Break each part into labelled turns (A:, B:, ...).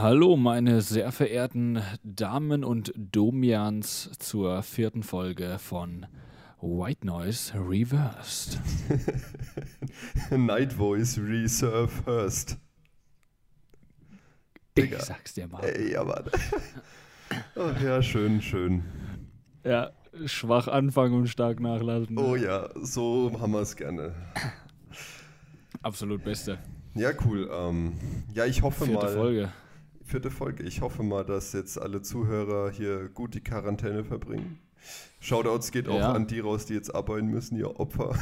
A: Hallo, meine sehr verehrten Damen und Domians zur vierten Folge von White Noise Reversed.
B: Night Voice Reserve First.
A: Ich sag's dir mal.
B: Ey, ja, Mann. Ach ja, schön, schön.
A: Ja, schwach anfangen und stark nachlassen.
B: Oh ja, so haben wir es gerne.
A: Absolut beste.
B: Ja, cool. Ähm, ja, ich hoffe
A: Vierte
B: mal.
A: Folge.
B: Vierte Folge. Ich hoffe mal, dass jetzt alle Zuhörer hier gut die Quarantäne verbringen. Shoutouts geht auch
A: Ja.
B: an die raus, die jetzt arbeiten müssen, ihr Opfer.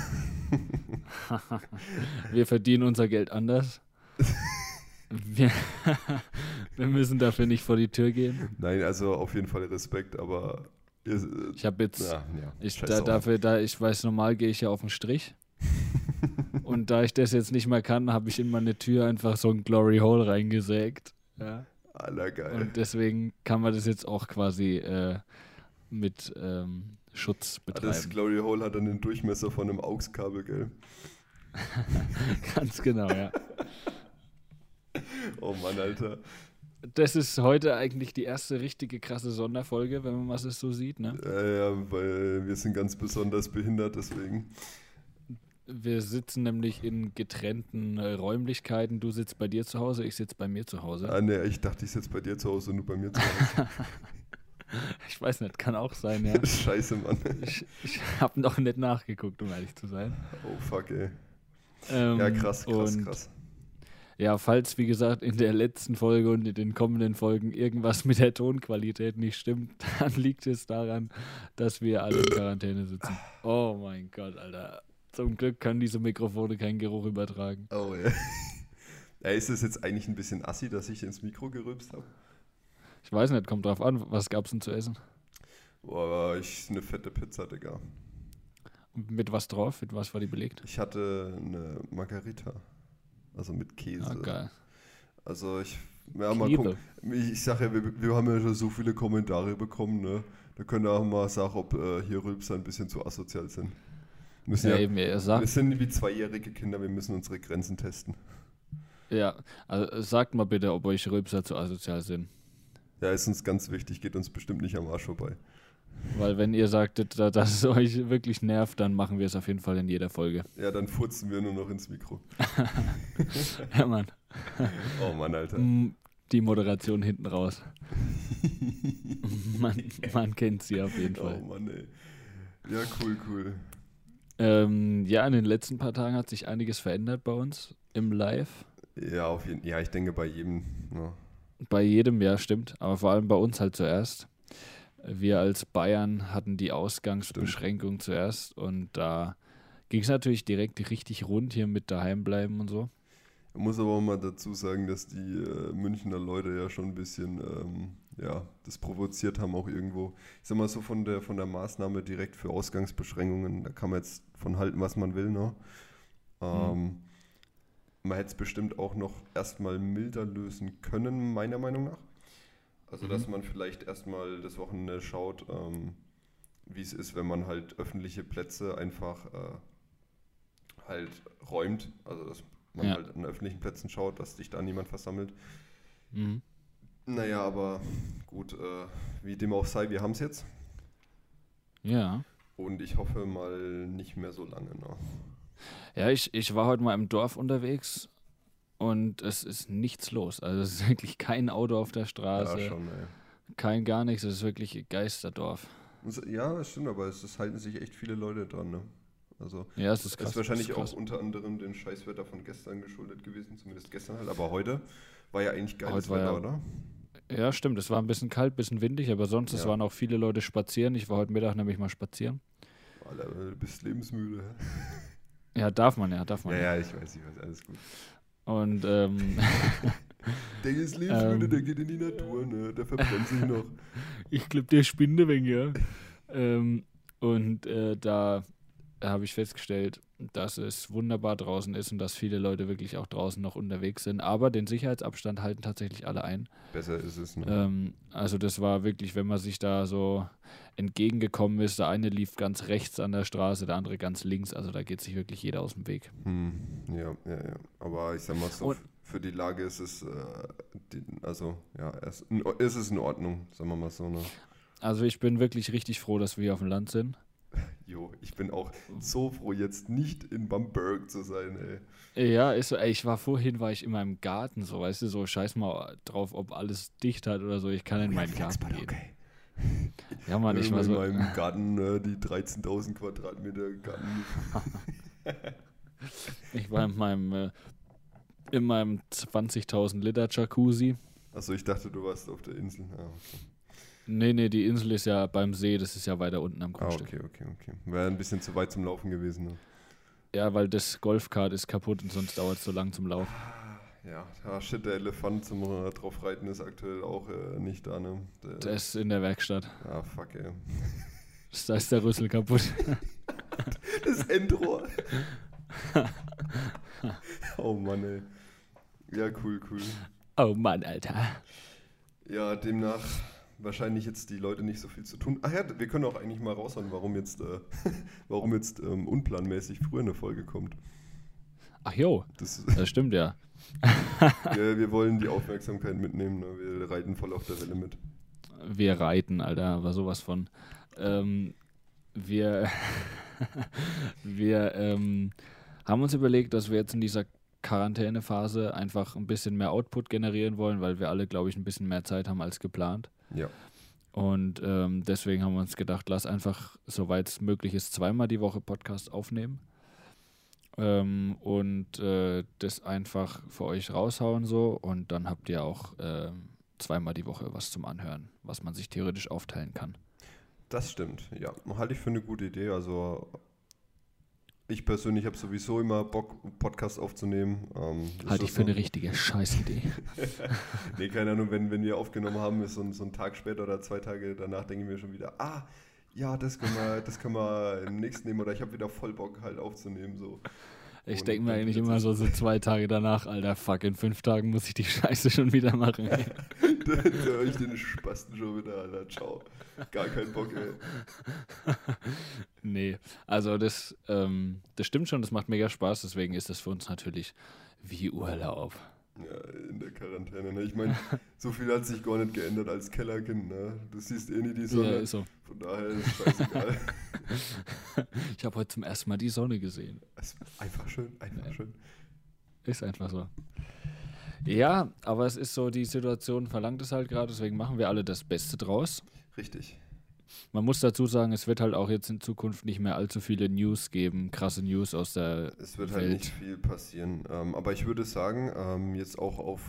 A: Wir verdienen unser Geld anders. Wir, wir müssen dafür nicht vor die Tür gehen.
B: Nein, also auf jeden Fall Respekt, aber ihr,
A: Ich habe jetzt,
B: ja, ja,
A: ich, da, dafür, da ich weiß, normal gehe ich ja auf den Strich. Und da ich das jetzt nicht mehr kann, habe ich in meine Tür einfach so ein Glory Hole reingesägt. Ja.
B: Aller geil.
A: Und deswegen kann man das jetzt auch quasi äh, mit ähm, Schutz
B: Ah, Das
A: betreiben.
B: Glory Hole hat dann den Durchmesser von einem AUX-Kabel, gell?
A: Ganz genau, ja.
B: Oh Mann, Alter.
A: Das ist heute eigentlich die erste richtige krasse Sonderfolge, wenn man es so sieht. Ne?
B: Ja, ja, weil wir sind ganz besonders behindert, deswegen.
A: Wir sitzen nämlich in getrennten äh, Räumlichkeiten. Du sitzt bei dir zu Hause, ich sitze bei mir zu Hause.
B: Ah, ne, ich dachte, ich sitze bei dir zu Hause und du bei mir zu Hause.
A: Ich weiß nicht, kann auch sein, ja.
B: Scheiße, Mann.
A: Ich, ich habe noch nicht nachgeguckt, um ehrlich zu sein.
B: Oh, fuck, ey.
A: Ähm,
B: Ja, krass, krass, krass.
A: Ja, falls, wie gesagt, in der letzten Folge und in den kommenden Folgen irgendwas mit der Tonqualität nicht stimmt, dann liegt es daran, dass wir alle in Quarantäne sitzen. Oh mein Gott, Alter. Zum Glück können diese Mikrofone keinen Geruch übertragen.
B: Oh, ja. ja. Ist es jetzt eigentlich ein bisschen assi, dass ich ins Mikro gerülpst habe?
A: Ich weiß nicht, kommt drauf an, was gab's denn zu essen?
B: Boah, ich eine fette Pizza, Digga.
A: Mit was drauf? Mit was war die belegt?
B: Ich hatte eine Margarita. Also mit Käse.
A: Ah, geil.
B: Also ich, ja, mal gucken. Ich, sag ja, wir, wir haben ja schon so viele Kommentare bekommen, ne? Da könnt ihr auch mal sagen, ob äh, hier Rülpser ein bisschen zu asozial sind. Müssen
A: Ja,
B: ja,
A: eben, er
B: wir sind wie zweijährige Kinder, wir müssen unsere Grenzen testen.
A: ja, also sagt mal bitte, ob euch Rülpser zu asozial sind.
B: Ja, ist uns ganz wichtig, geht uns bestimmt nicht am Arsch vorbei.
A: Weil wenn ihr sagtet, da- dass es euch wirklich nervt, dann machen wir es auf jeden Fall in jeder Folge.
B: Ja, dann furzen wir nur noch ins Mikro.
A: Ja, Mann.
B: Oh Mann, Alter.
A: Mm, Die Moderation hinten raus. man, man kennt sie auf jeden
B: Oh
A: Fall.
B: Mann, ey. Ja, cool, cool.
A: Ähm, ja, in den letzten paar Tagen hat sich einiges verändert bei uns im Live.
B: Ja, auf jeden Ja, ich denke bei jedem. Ja.
A: Bei jedem, ja, stimmt. Aber vor allem bei uns halt zuerst. Wir als Bayern hatten die Ausgangsbeschränkung zuerst und da ging es natürlich direkt richtig rund hier mit daheim bleiben und so.
B: Ich muss aber auch mal dazu sagen, dass die äh, Münchner Leute ja schon ein bisschen, ähm, ja, das provoziert haben auch irgendwo. Ich sag mal so von der, von der Maßnahme direkt für Ausgangsbeschränkungen, da kann man jetzt von halten, was man will, ne? Ähm, Man hätte es bestimmt auch noch erstmal milder lösen können, meiner Meinung nach. Also, dass man vielleicht erstmal das Wochenende schaut, ähm, wie es ist, wenn man halt öffentliche Plätze einfach äh, halt räumt. Also, dass man
A: Ja.
B: halt an öffentlichen Plätzen schaut, dass sich da niemand versammelt.
A: Mhm.
B: Naja, aber gut, äh, wie dem auch sei, wir haben es jetzt.
A: Ja.
B: Und ich hoffe mal nicht mehr so lange noch.
A: Ja, ich, ich war heute mal im Dorf unterwegs und es ist nichts los. Also es ist wirklich kein Auto auf der Straße,
B: Ja, schon, ey.
A: kein gar nichts. Es ist wirklich Geisterdorf.
B: Ja, das stimmt, aber es, es halten sich echt viele Leute dran, ne? Also,
A: Ja, es ist krass.
B: ist wahrscheinlich
A: das
B: auch unter anderem dem Scheißwetter von gestern geschuldet gewesen, zumindest gestern halt. Aber heute war ja eigentlich geiles
A: Heute war
B: Wetter,
A: ja-
B: oder?
A: Ja, stimmt. Es war ein bisschen kalt, ein bisschen windig, aber sonst es
B: Ja.
A: waren auch viele Leute spazieren. Ich war heute Mittag nämlich mal spazieren.
B: Alter, du bist lebensmüde.
A: Ja, darf man ja, darf man.
B: Ja, ja, ich weiß, ich weiß, alles gut.
A: Und ähm,
B: Der ist lebensmüde,
A: Ähm.
B: der geht in die Natur, ne? Der verbrennt sich noch.
A: ich glaube, der spinnt wegen, ja. ähm, und äh, da habe ich festgestellt, dass es wunderbar draußen ist und dass viele Leute wirklich auch draußen noch unterwegs sind. Aber den Sicherheitsabstand halten tatsächlich alle ein.
B: Besser ist es, ne?
A: Ähm, also das war wirklich, wenn man sich da so entgegengekommen ist, der eine lief ganz rechts an der Straße, der andere ganz links. Also da geht sich wirklich jeder aus dem Weg.
B: Hm, ja, ja, ja. Aber ich sag mal so,
A: Und-
B: für die Lage ist es, äh, die, also ja, es, ist es in Ordnung, sagen wir mal so. Ne?
A: Also ich bin wirklich richtig froh, dass wir auf dem Land sind.
B: Jo, ich bin auch so froh, jetzt nicht in Bamberg zu sein, ey.
A: Ja, ist so, ey, ich war vorhin, war ich in meinem Garten, so, weißt du, so scheiß mal drauf, ob alles dicht hat oder so. Ich kann in meinen Garten gehen. Okay.
B: Ja, Mann, ich war so. In meinem Garten, äh, die 13.000 Quadratmeter Garten.
A: ich war in meinem, äh, in meinem 20.000 Liter Jacuzzi.
B: Achso, ich dachte, du warst auf der Insel. Ah, okay.
A: Nee, nee, die Insel ist ja beim See, das ist ja weiter unten am
B: Grundstück. Ah, okay, okay, okay. Wäre ein bisschen zu weit zum Laufen gewesen. Ne?
A: Ja, weil das Golfkart ist kaputt und sonst dauert es so lang zum Laufen.
B: Ja, ja, shit, der Elefant zum äh, drauf reiten ist aktuell auch äh, nicht da, ne?
A: Der, der, ist in der Werkstatt.
B: Ah, fuck, ey.
A: Da ist der Rüssel kaputt.
B: das Endrohr. oh Mann, ey. Ja, cool, cool.
A: Oh Mann, Alter.
B: Ja, demnach wahrscheinlich jetzt die Leute nicht so viel zu tun. Ach ja, wir können auch eigentlich mal raushauen, warum jetzt, äh, warum jetzt ähm, unplanmäßig früher eine Folge kommt.
A: Ach jo, das, das stimmt ja.
B: wir, wir, wollen die Aufmerksamkeit mitnehmen, ne? wir reiten voll auf der Welle mit.
A: Wir reiten, Alter, aber sowas von. Ähm, wir wir ähm, haben uns überlegt, dass wir jetzt in dieser Quarantänephase einfach ein bisschen mehr Output generieren wollen, weil wir alle, glaube ich, ein bisschen mehr Zeit haben als geplant.
B: Ja.
A: Und ähm, deswegen haben wir uns gedacht, lass einfach, soweit es möglich ist, zweimal die Woche Podcast aufnehmen. Ähm, und äh, das einfach für euch raushauen so. Und dann habt ihr auch äh, zweimal die Woche was zum Anhören, was man sich theoretisch aufteilen kann.
B: Das stimmt, ja. Halte ich für eine gute Idee. Also ich persönlich habe sowieso immer Bock, Podcast aufzunehmen.
A: Ähm, Halte ich für eine richtige Scheißidee.
B: nee, keine Ahnung, wenn, wenn wir aufgenommen haben, ist so ein, so ein Tag später oder zwei Tage danach, denke ich mir schon wieder, ah, ja, das können wir, das können wir im nächsten nehmen oder ich habe wieder voll Bock halt aufzunehmen. So.
A: Ich denke mir eigentlich immer so, so zwei Tage danach, Alter, fuck, in fünf Tagen muss ich die Scheiße schon wieder machen. Ey.
B: Dann höre ich den Spasten schon wieder, Alter, ciao. Gar keinen Bock, ey.
A: nee, also das, ähm, das stimmt schon, das macht mega Spaß, deswegen ist das für uns natürlich wie Urlaub.
B: Ja, in der Quarantäne. Ne? Ich meine, so viel hat sich gar nicht geändert als Kellerkind. Ne? Du siehst eh nie die Sonne. Ja, so. Von daher ist es scheißegal.
A: ich habe heute zum ersten Mal die Sonne gesehen.
B: Einfach schön, einfach ja. schön.
A: Ist einfach so. Ja, aber es ist so, die Situation verlangt es halt gerade, deswegen machen wir alle das Beste draus.
B: Richtig.
A: Man muss dazu sagen, es wird halt auch jetzt in Zukunft nicht mehr allzu viele News geben, krasse News aus der
B: Es wird halt Welt. halt nicht viel passieren. Ähm, aber ich würde sagen, ähm, jetzt auch auf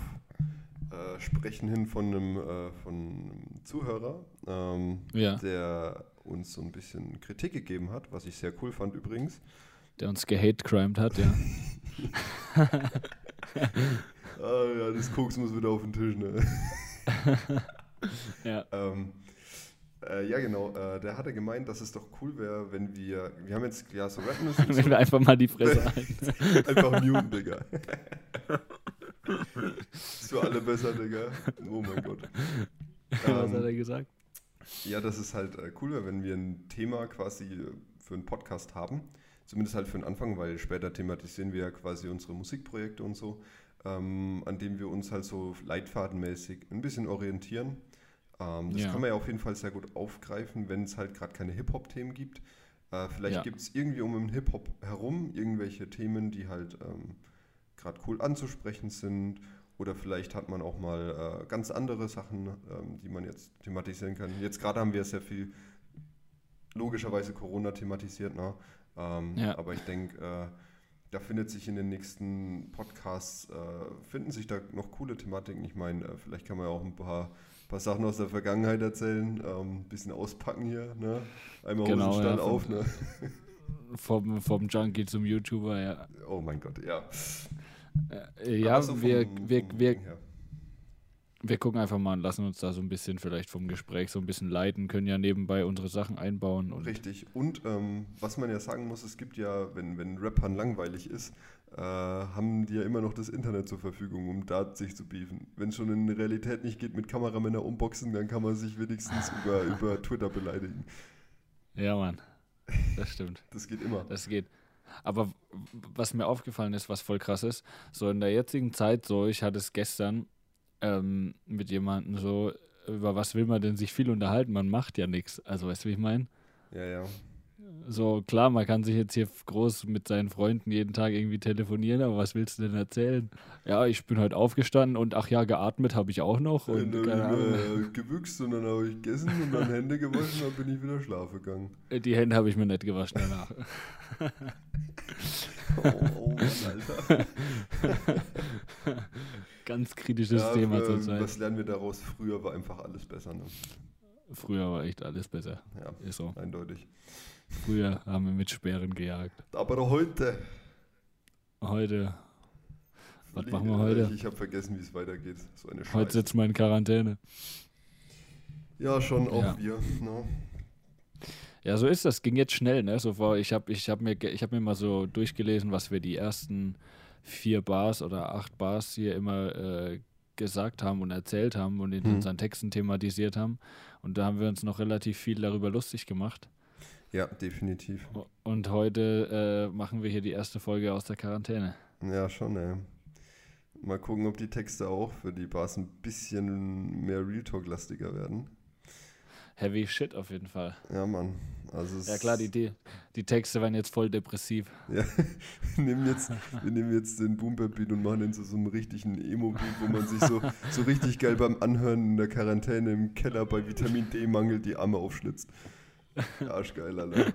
B: äh, Sprechen hin von einem, äh, von einem Zuhörer, ähm, ja. der uns so ein bisschen Kritik gegeben hat, was ich sehr cool fand übrigens.
A: Der uns gehate-crimed hat, ja.
B: ah ja, das Koks muss wieder auf den Tisch, ne?
A: ja.
B: Ähm, äh, ja, genau. Äh, der hatte gemeint, dass es doch cool wäre, wenn wir. Wir haben jetzt ja so Rap
A: müssen. wenn wir einfach mal die Fresse halten.
B: einfach Newton, Digga. ist für alle besser, Digga. Oh mein Gott.
A: Was ähm, hat er gesagt?
B: Ja, dass es halt äh, cool wäre, wenn wir ein Thema quasi für einen Podcast haben. Zumindest halt für den Anfang, weil später thematisieren wir ja quasi unsere Musikprojekte und so, ähm, an dem wir uns halt so leitfadenmäßig ein bisschen orientieren ähm, das ja. kann man ja auf jeden Fall sehr gut aufgreifen, wenn es halt gerade keine Hip-Hop-Themen gibt. Äh, vielleicht ja. gibt es irgendwie um den Hip-Hop herum irgendwelche Themen, die halt ähm, gerade cool anzusprechen sind. Oder vielleicht hat man auch mal äh, ganz andere Sachen, ähm, die man jetzt thematisieren kann. Jetzt gerade haben wir sehr viel logischerweise Corona thematisiert, ne? Ähm, ja. aber ich denke, äh, da findet sich in den nächsten Podcasts, äh, finden sich da noch coole Thematiken. Ich meine, äh, vielleicht kann man ja auch ein paar paar Sachen aus der Vergangenheit erzählen, ein ähm, bisschen auspacken hier, ne? Einmal genau, Hosenstand ja, vom, auf, ne?
A: Vom, vom Junkie zum YouTuber, ja.
B: Oh mein Gott, ja.
A: Äh, ja, so wir, vom, wir, vom wir, wir gucken einfach mal und lassen uns da so ein bisschen vielleicht vom Gespräch so ein bisschen leiten, können ja nebenbei unsere Sachen einbauen. Und
B: Richtig. Und ähm, was man ja sagen muss, es gibt ja, wenn, wenn Rappern langweilig ist, äh, haben die ja immer noch das Internet zur Verfügung, um da sich zu beefen. Wenn es schon in der Realität nicht geht mit Kameramänner umboxen, dann kann man sich wenigstens über, über Twitter beleidigen.
A: Ja, Mann. Das stimmt.
B: das geht immer.
A: Das geht. Aber was mir aufgefallen ist, was voll krass ist, so in der jetzigen Zeit, so ich hatte es gestern ähm, mit jemandem so, über was will man denn sich viel unterhalten? Man macht ja nichts. Also weißt du, wie ich meine?
B: Ja, ja.
A: So klar, man kann sich jetzt hier groß mit seinen Freunden jeden Tag irgendwie telefonieren, aber was willst du denn erzählen? Ja, ich bin heute aufgestanden und ach ja, geatmet habe ich auch noch und
B: dann
A: keine
B: habe ich äh, gewüchst und dann habe ich gegessen und dann Hände gewaschen und dann bin ich wieder schlafen gegangen.
A: Die Hände habe ich mir nicht gewaschen danach.
B: Oh, oh Mann, Alter.
A: Ganz kritisches
B: Ja,
A: Thema
B: äh,
A: zurzeit.
B: was lernen wir daraus? Früher war einfach alles besser, ne?
A: Früher war echt alles besser.
B: Ja,
A: Ist so.
B: eindeutig.
A: Früher haben wir mit Sperren gejagt.
B: Aber heute.
A: Heute, was
B: Fliege-
A: machen wir heute?
B: Ich habe vergessen, wie es weitergeht. So eine
A: Heute sitzen wir in Quarantäne.
B: Ja, schon auch
A: Ja.
B: wir. Ne?
A: Ja, so ist das. Ging jetzt schnell, ne? So vor, ich habe ich hab mir, ich hab mir mal so durchgelesen, was wir die ersten vier Bars oder acht Bars hier immer äh, gesagt haben und erzählt haben und in
B: Hm.
A: unseren Texten thematisiert haben. Und da haben wir uns noch relativ viel darüber lustig gemacht.
B: Ja, definitiv.
A: Und heute äh, machen wir hier die erste Folge aus der Quarantäne.
B: Ja, schon, ey. Mal gucken, ob die Texte auch für die Bars ein bisschen mehr Real Talk-lastiger werden.
A: Heavy Shit auf jeden Fall.
B: Ja, Mann. Also
A: Ja klar, die, die, die Texte werden jetzt voll depressiv.
B: Ja, wir nehmen jetzt, wir nehmen jetzt den Boom Bap Beat und machen den zu so einem richtigen Emo-Beat, wo man sich so, so richtig geil beim Anhören in der Quarantäne im Keller bei Vitamin D-Mangel die Arme aufschlitzt. Arschgeil, Alter.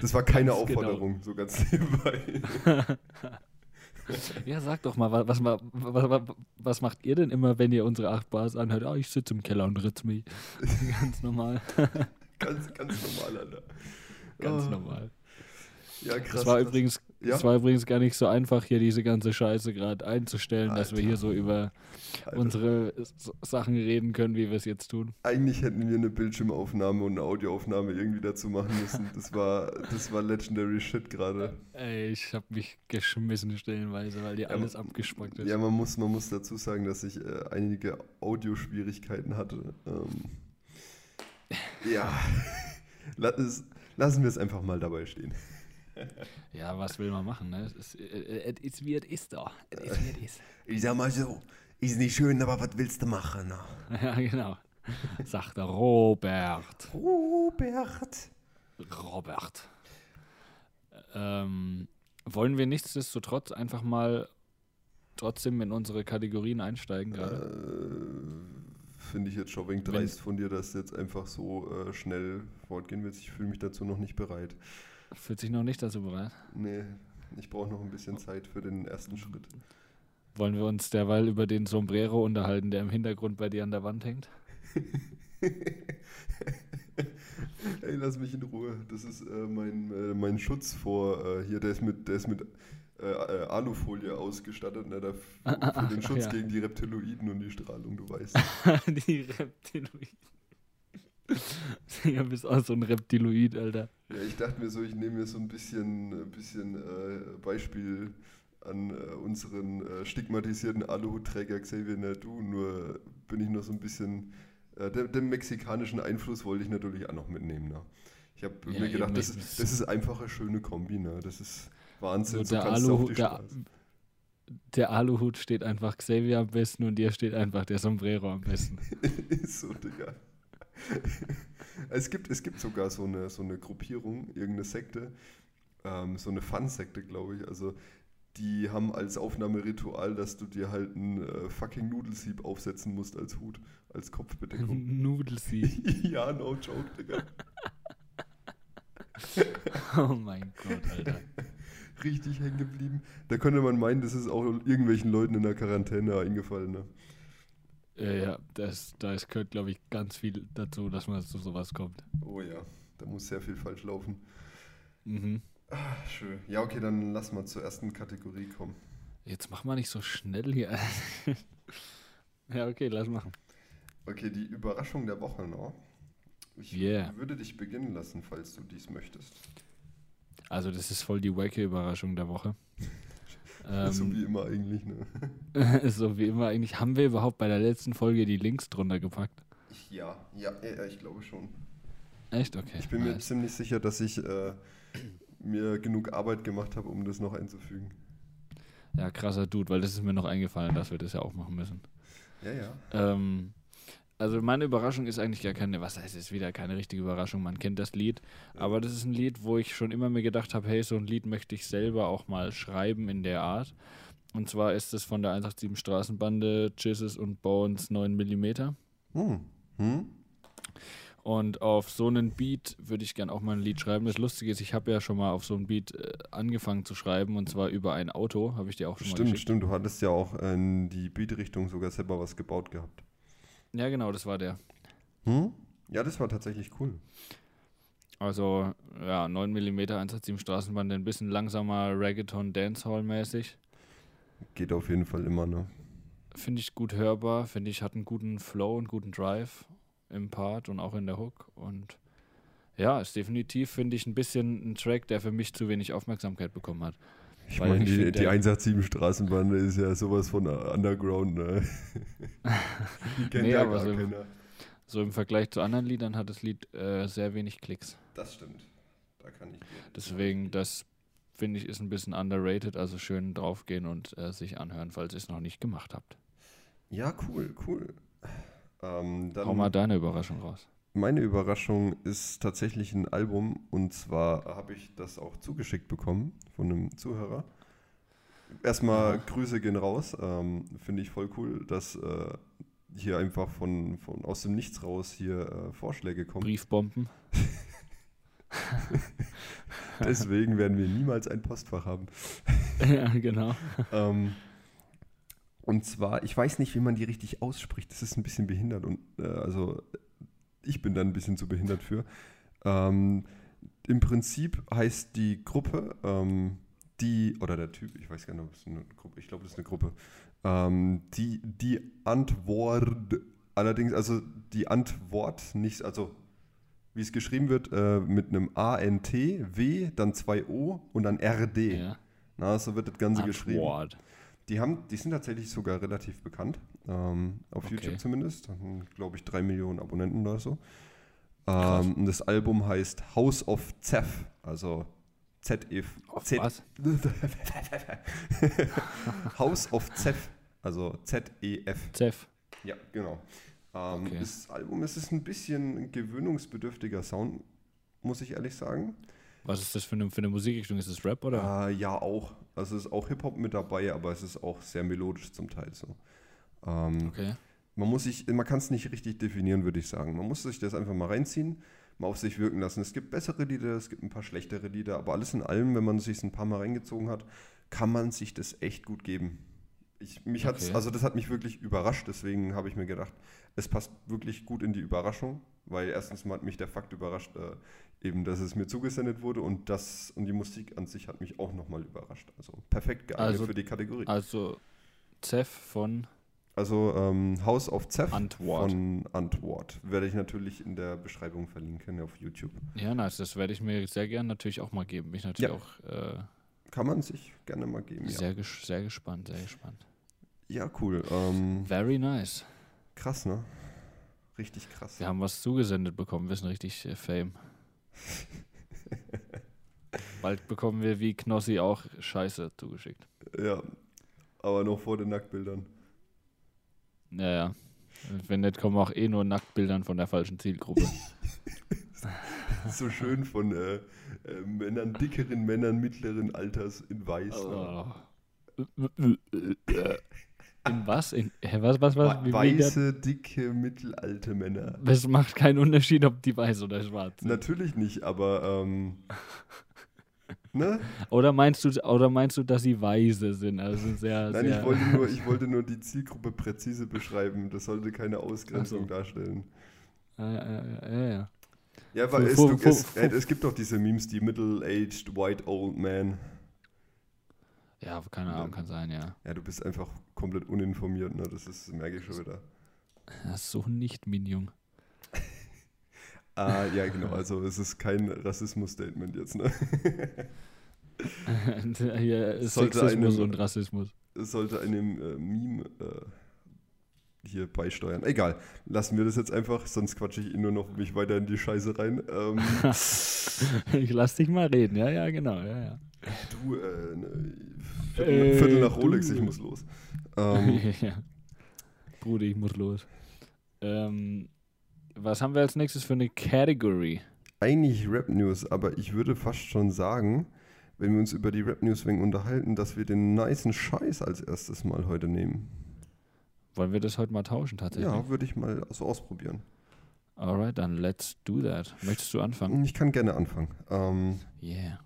B: Das war keine
A: Ganz genau.
B: Aufforderung, so ganz nebenbei.
A: Ja, sag doch mal, wa- was, ma- wa- wa- was macht ihr denn immer, wenn ihr unsere acht Bars anhört? Ah, ich sitze im Keller und ritz mich. Ganz normal.
B: Ganz, ganz normal, Alter.
A: Ganz
B: Ah.
A: normal.
B: Ja, krass.
A: Es war, übrigens,
B: Ja?
A: es war übrigens gar nicht so einfach, hier diese ganze Scheiße gerade einzustellen, dass wir hier so über
B: Alter.
A: unsere Sachen reden können, wie wir es jetzt tun.
B: Eigentlich hätten wir eine Bildschirmaufnahme und eine Audioaufnahme irgendwie dazu machen müssen. Das war, das war legendary shit gerade.
A: Ey, ich habe mich geschmissen stellenweise, weil dir
B: Ja,
A: alles abgespackt ist.
B: Ja, man muss, man muss dazu sagen, dass ich äh, einige Audioschwierigkeiten hatte. Ähm, ja, lassen wir es einfach mal dabei stehen.
A: Ja, was will man machen, ne? Es ist, äh, es ist wie es ist da. Es ist wie es ist.
B: Ich sag mal so, ist nicht schön, aber was willst du machen? Ne?
A: Ja, genau. Sagt der Robert.
B: Robert.
A: Robert. Ähm, wollen wir nichtsdestotrotz einfach mal trotzdem in unsere Kategorien einsteigen gerade?
B: Äh, Finde ich jetzt schon wegen
A: Wenn-
B: dreist von dir, dass du jetzt einfach so äh, schnell fortgehen willst. Ich fühle mich dazu noch nicht bereit.
A: Fühlt sich noch nicht dazu bereit.
B: Nee, ich brauche noch ein bisschen Zeit für den ersten Schritt.
A: Wollen wir uns derweil über den Sombrero unterhalten, der im Hintergrund bei dir an der Wand hängt?
B: Ey, lass mich in Ruhe. Das ist äh, mein, äh, mein Schutz vor äh, hier, der ist mit, der ist mit äh, äh, Alufolie ausgestattet, ne, der, f- für den Schutz
A: ja.
B: gegen die Reptiloiden und die Strahlung, du weißt.
A: Die Reptiloid. Ja, bist auch so ein Reptiloid, Alter.
B: Ja, ich dachte mir so, ich nehme mir so ein bisschen, ein bisschen äh, Beispiel an äh, unseren äh, stigmatisierten Aluhutträger Xavier Nadu, nur bin ich noch so ein bisschen, äh, den, den mexikanischen Einfluss wollte ich natürlich auch noch mitnehmen. Ne? Ich habe
A: Ja,
B: mir gedacht, das, ist- das ist einfach eine schöne Kombi, ne? das ist Wahnsinn,
A: So, der
B: du die
A: der, der Aluhut steht einfach Xavier am besten und dir steht einfach der Sombrero am besten.
B: ist so, Digga. es, gibt, es gibt sogar so eine, so eine Gruppierung, irgendeine Sekte, ähm, so eine Fun-Sekte, glaube ich. Also, die haben als Aufnahmeritual, dass du dir halt ein äh, fucking Nudelsieb aufsetzen musst als Hut, als Kopfbedeckung.
A: Nudelsieb.
B: ja, no joke, Digga.
A: Oh mein Gott, Alter.
B: Richtig hängen geblieben. Da könnte man meinen, das ist auch irgendwelchen Leuten in der Quarantäne eingefallen. Ne?
A: Ja, ja, das, das gehört, glaube ich, ganz viel dazu, dass man zu sowas kommt.
B: Oh ja, da muss sehr viel falsch laufen.
A: Mhm.
B: Ah, schön. Ja, okay, dann lass mal zur ersten Kategorie kommen.
A: Jetzt mach mal nicht so schnell hier. ja, okay, lass machen.
B: Okay, die Überraschung der Woche, ne? Ich
A: Yeah.
B: würde dich beginnen lassen, falls du dies möchtest.
A: Also, das ist voll die wacke Überraschung der Woche.
B: so
A: Ähm,
B: wie immer eigentlich, ne?
A: so wie immer eigentlich. Haben wir überhaupt bei der letzten Folge die Links drunter gepackt?
B: Ja, ja, ich glaube schon.
A: Echt? Okay.
B: Ich bin mir
A: nice.
B: ziemlich sicher, dass ich äh, mir genug Arbeit gemacht habe, um das noch einzufügen.
A: Ja, krasser Dude, weil das ist mir noch eingefallen, dass wir das ja auch machen müssen.
B: Ja, ja.
A: Ähm, also meine Überraschung ist eigentlich gar keine, was heißt es wieder keine richtige Überraschung, man kennt das Lied, aber das ist ein Lied, wo ich schon immer mir gedacht habe, hey, so ein Lied möchte ich selber auch mal schreiben in der Art. Und zwar ist es von der 187 Straßenbande Jizzes und Bones 9 mm.
B: Hm. Hm?
A: Und auf so einen Beat würde ich gern auch mal ein Lied schreiben. Das Lustige ist, ich habe ja schon mal auf so einen Beat äh, angefangen zu schreiben und zwar über ein Auto, habe ich dir auch schon mal
B: Stimmt,
A: geschickt.
B: stimmt. Du hattest ja auch in die Beat-Richtung sogar selber was gebaut gehabt.
A: Ja, genau, das war der.
B: Hm? Ja, das war tatsächlich cool.
A: Also, ja, 9 mm 187 Straßenbande, ein bisschen langsamer Reggaeton Dancehall mäßig.
B: Geht auf jeden Fall immer, ne?
A: Finde ich gut hörbar, finde ich hat einen guten Flow und guten Drive im Part und auch in der Hook und ja, ist definitiv, finde ich, ein bisschen ein Track, der für mich zu wenig Aufmerksamkeit bekommen hat.
B: Ich meine, die,
A: find,
B: die
A: der-
B: 187 Straßenbahn ist ja sowas von Underground, ne? die kennt
A: Nee,
B: ja
A: aber so-
B: keiner.
A: So im Vergleich zu anderen Liedern hat das Lied äh, sehr wenig Klicks.
B: Das stimmt. Da kann ich
A: Deswegen, das finde ich, ist ein bisschen underrated, also schön draufgehen und äh, sich anhören, falls ihr es noch nicht gemacht habt.
B: Ja, cool, cool. Ähm,
A: Hau mal deine Überraschung raus.
B: Meine Überraschung ist tatsächlich ein Album und zwar habe ich das auch zugeschickt bekommen von einem Zuhörer. Erstmal
A: Ja.
B: Grüße gehen raus. Ähm, Finde ich voll cool, dass äh, hier einfach von, von aus dem Nichts raus hier äh, Vorschläge kommen.
A: Briefbomben.
B: Deswegen werden wir niemals ein Postfach haben.
A: ja, genau.
B: ähm, und zwar, ich weiß nicht, wie man die richtig ausspricht. Das ist ein bisschen behindert und äh, also ich bin da ein bisschen zu behindert für. Ähm, Im Prinzip heißt die Gruppe, ähm, die, oder der Typ, ich weiß gar nicht, ob es eine Gruppe, ich glaube, das ist eine Gruppe, ähm, die, die Antwort, allerdings, also die Antwort nicht, also wie es geschrieben wird, äh, mit einem A-N-T, W, dann zwei O und dann R-D.
A: Ja.
B: Na, so wird das Ganze geschrieben. Die, haben, die sind tatsächlich sogar relativ bekannt, ähm, auf
A: Okay.
B: YouTube zumindest. Haben, glaube ich, drei Millionen Abonnenten oder so. Ähm, und das Album heißt House of Zeph, also Z-E-F.
A: Was?
B: House of Zeph, also Z-E-F.
A: Zeff.
B: Ja, genau. Ähm,
A: Okay.
B: Das Album es ist ein bisschen gewöhnungsbedürftiger Sound, muss ich ehrlich sagen.
A: Was ist das für eine, für eine Musikrichtung? Ist das Rap oder?
B: Äh, ja, auch. Also es ist auch Hip-Hop mit dabei, aber es ist auch sehr melodisch zum Teil so. Ähm,
A: Okay.
B: Man muss sich, man kann es nicht richtig definieren, würde ich sagen. Man muss sich das einfach mal reinziehen, mal auf sich wirken lassen. Es gibt bessere Lieder, es gibt ein paar schlechtere Lieder, aber alles in allem, wenn man sich ein paar Mal reingezogen hat, kann man sich das echt gut geben. Ich, mich hat's,
A: Okay.
B: also das hat mich wirklich überrascht, deswegen habe ich mir gedacht, es passt wirklich gut in die Überraschung, weil erstens mal hat mich der Fakt überrascht, äh, eben, dass es mir zugesendet wurde und das und die Musik an sich hat mich auch nochmal überrascht. Also perfekt geeignet
A: Also-
B: für die Kategorie.
A: Also Zeff von
B: Also ähm, House of Zeph
A: Antwort.
B: von Antwort. Werde ich natürlich in der Beschreibung verlinken auf YouTube.
A: Ja, nice. Das werde ich mir sehr gern natürlich auch mal geben. Bin ich natürlich
B: Ja.
A: auch äh,
B: Kann man sich gerne mal geben. Ja,
A: sehr, ges sehr gespannt, sehr gespannt.
B: ja cool. Ähm,
A: Very nice.
B: krass, ne? Richtig krass.
A: Wir haben was zugesendet bekommen. Wir sind richtig äh, Fame. Bald bekommen wir wie Knossi auch Scheiße zugeschickt.
B: Ja, aber noch vor den Nacktbildern.
A: Ja, ja. Wenn nicht, kommen auch eh nur Nacktbildern von der falschen Zielgruppe.
B: so schön von äh, äh, Männern, dickeren Männern mittleren Alters in Weiß.
A: Oh. In was? In, was, was, was? Wie,
B: Weiße, dicke, mittelalte Männer.
A: es macht keinen Unterschied, ob die weiß oder schwarz sind.
B: Natürlich nicht, aber ähm, ne?
A: Oder meinst du, oder meinst du, dass sie weise sind? Also sehr,
B: Nein,
A: sehr
B: ich wollte, nur, ich wollte nur die Zielgruppe präzise beschreiben. Das sollte keine Ausgrenzung
A: so.
B: darstellen.
A: Ja, ja, ja, ja.
B: Ja, weil es, äh, es gibt doch diese Memes, die Middle-aged White Old Man.
A: Ja, keine Ahnung, kann sein, ja.
B: Ja, du bist einfach komplett uninformiert, ne? Das ist, merke ich schon wieder.
A: ja so nicht, Minjung.
B: Ah, ja, genau. Also es ist kein Rassismus-Statement jetzt, ne? Sollte
A: Sexismus
B: einem-
A: und Rassismus.
B: Es sollte einem äh, Meme äh, hier beisteuern. Egal, lassen wir das jetzt einfach, sonst quatsche ich ihn nur noch mich weiter in die Scheiße rein. Ähm,
A: ich lass dich mal reden, ja, ja, genau, ja, ja.
B: Du, äh, ne, Viertel, äh, Viertel nach Rolex, du. ich muss los.
A: Ähm, ja. Bruder, ich muss los. Ähm, was haben wir als nächstes für eine Category?
B: Eigentlich Rap News, aber ich würde fast schon sagen, wenn wir uns über die Rap News wegen unterhalten, dass wir den nicen Scheiß als erstes mal heute nehmen.
A: Wollen wir das heute mal tauschen tatsächlich?
B: Ja, würde ich mal so ausprobieren.
A: Alright, dann let's do that. Möchtest du anfangen?
B: Ich kann gerne anfangen. Ähm,
A: yeah.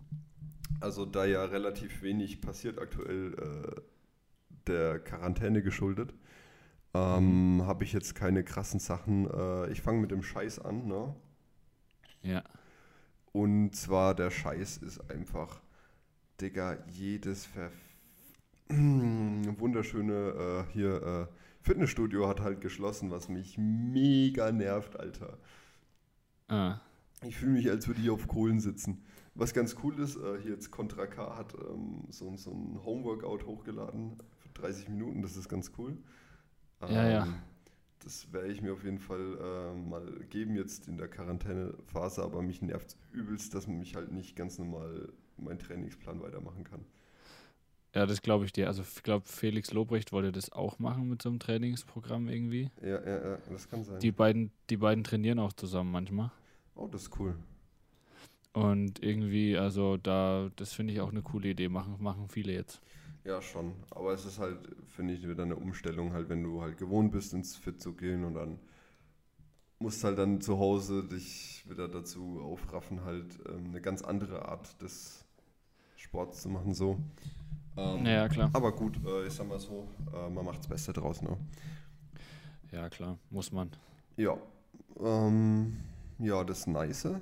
B: Also da ja relativ wenig passiert aktuell äh, der Quarantäne geschuldet, ähm, mhm. habe ich jetzt keine krassen Sachen. Äh, ich fange mit dem Scheiß an, ne?
A: Ja.
B: Und zwar der Scheiß ist einfach, Digga, jedes Ver wunderschöne äh, hier äh, Fitnessstudio hat halt geschlossen, was mich mega nervt, Alter.
A: Ah.
B: Ich fühle mich, als würde ich auf Kohlen sitzen. Was ganz cool ist, äh, hier jetzt Contra K hat ähm, so, so ein Homeworkout hochgeladen 30 Minuten, das ist ganz cool.
A: Ähm, ja, ja. Ähm,
B: das werde ich mir auf jeden Fall äh, mal geben jetzt in der Quarantänephase, aber mich nervt übelst, dass man mich halt nicht ganz normal meinen Trainingsplan weitermachen kann.
A: Ja, das glaube ich dir. Also ich glaube, Felix Lobrecht wollte das auch machen mit so einem Trainingsprogramm irgendwie.
B: Ja, ja, ja, das kann sein.
A: Die beiden, die beiden trainieren auch zusammen manchmal.
B: Oh, das ist cool.
A: Und irgendwie, also da, das finde ich auch eine coole Idee, machen, machen viele jetzt.
B: Ja, schon. Aber es ist halt, finde ich, wieder eine Umstellung, halt, wenn du halt gewohnt bist, ins Fit zu gehen und dann musst halt dann zu Hause dich wieder dazu aufraffen, halt ähm, eine ganz andere Art des Sports zu machen, so.
A: Ähm, ja, klar.
B: Aber gut, äh, ich sag mal so, äh, man macht das Beste draus, ne?
A: Ja, klar, muss man.
B: Ja. Ähm, ja, das Nice. Äh,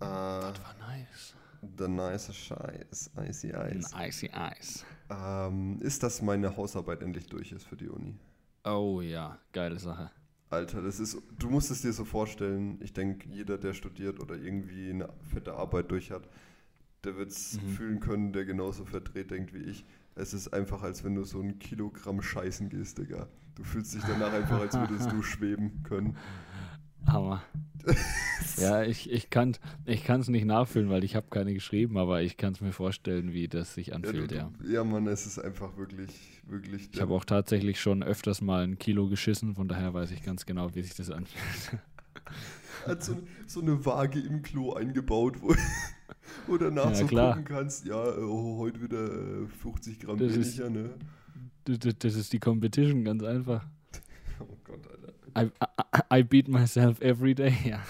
A: das war nice.
B: Der nice Scheiß, Icy Ice.
A: Icy Ice.
B: Ähm, ist, dass meine Hausarbeit endlich durch ist für die Uni.
A: Oh ja, geile Sache.
B: Alter, das ist, du musst es dir so vorstellen, ich denke, jeder, der studiert oder irgendwie eine fette Arbeit durch hat, der wird es mhm. fühlen können, der genauso verdreht denkt wie ich. Es ist einfach, als wenn du so ein Kilogramm scheißen gehst, Digga. Du fühlst dich danach einfach, als würdest du schweben können.
A: Hammer. ja, ich, ich kann es ich nicht nachfühlen, weil ich habe keine geschrieben, aber ich kann es mir vorstellen, wie das sich anfühlt,
B: ja. Du, ja. ja, Mann, es ist einfach wirklich, wirklich.
A: Ich habe auch tatsächlich schon öfters mal ein Kilo geschissen, von daher weiß ich ganz genau, wie sich das anfühlt.
B: Hat so, so eine Waage im Klo eingebaut, wo, wo danach ja, so klar. gucken kannst, ja, oh, heute wieder 50 äh, Gramm
A: das weniger, ist, ne? Das, das ist die Competition, ganz einfach. I, I, I beat myself every day, ja.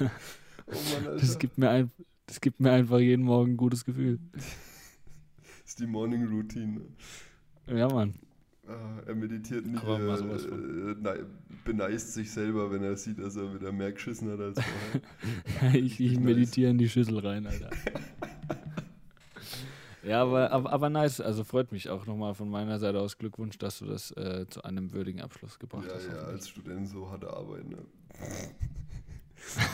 B: oh Mann.
A: Das gibt, mir ein, das gibt mir einfach jeden Morgen ein gutes Gefühl.
B: das ist die Morning Routine.
A: Ja, Mann.
B: Ah, er meditiert nicht, er äh, beneist sich selber, wenn er sieht, dass er wieder mehr geschissen hat als
A: vorher. ich, ich meditiere in die Schüssel rein, Alter. ja, aber, aber, aber, nice, also freut mich auch nochmal von meiner Seite aus Glückwunsch, dass du das äh, zu einem würdigen Abschluss gebracht
B: ja,
A: hast.
B: Ja, als Student so harte Arbeit, ne?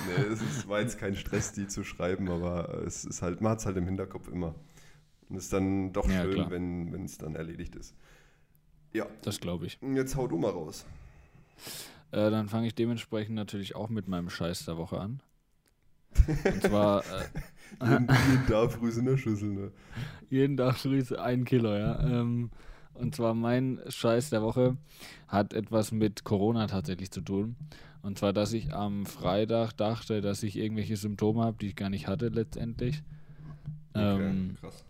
B: nee, es ist, war jetzt kein Stress, die zu schreiben, aber es ist halt, man hat es halt im Hinterkopf immer. Und es ist dann doch ja, schön, klar. wenn es dann erledigt ist. Ja.
A: Das glaube ich.
B: Jetzt hau du mal raus.
A: Äh, dann fange ich dementsprechend natürlich auch mit meinem Scheiß der Woche an. Und zwar.
B: Äh, jeden, jeden Tag Frühs in der Schüssel, ne?
A: Jeden Tag Frühs ein Kilo, ja. Ähm, und zwar mein Scheiß der Woche hat etwas mit Corona tatsächlich zu tun. Und zwar, dass ich am Freitag dachte, dass ich irgendwelche Symptome habe, die ich gar nicht hatte letztendlich. Okay, ähm, krass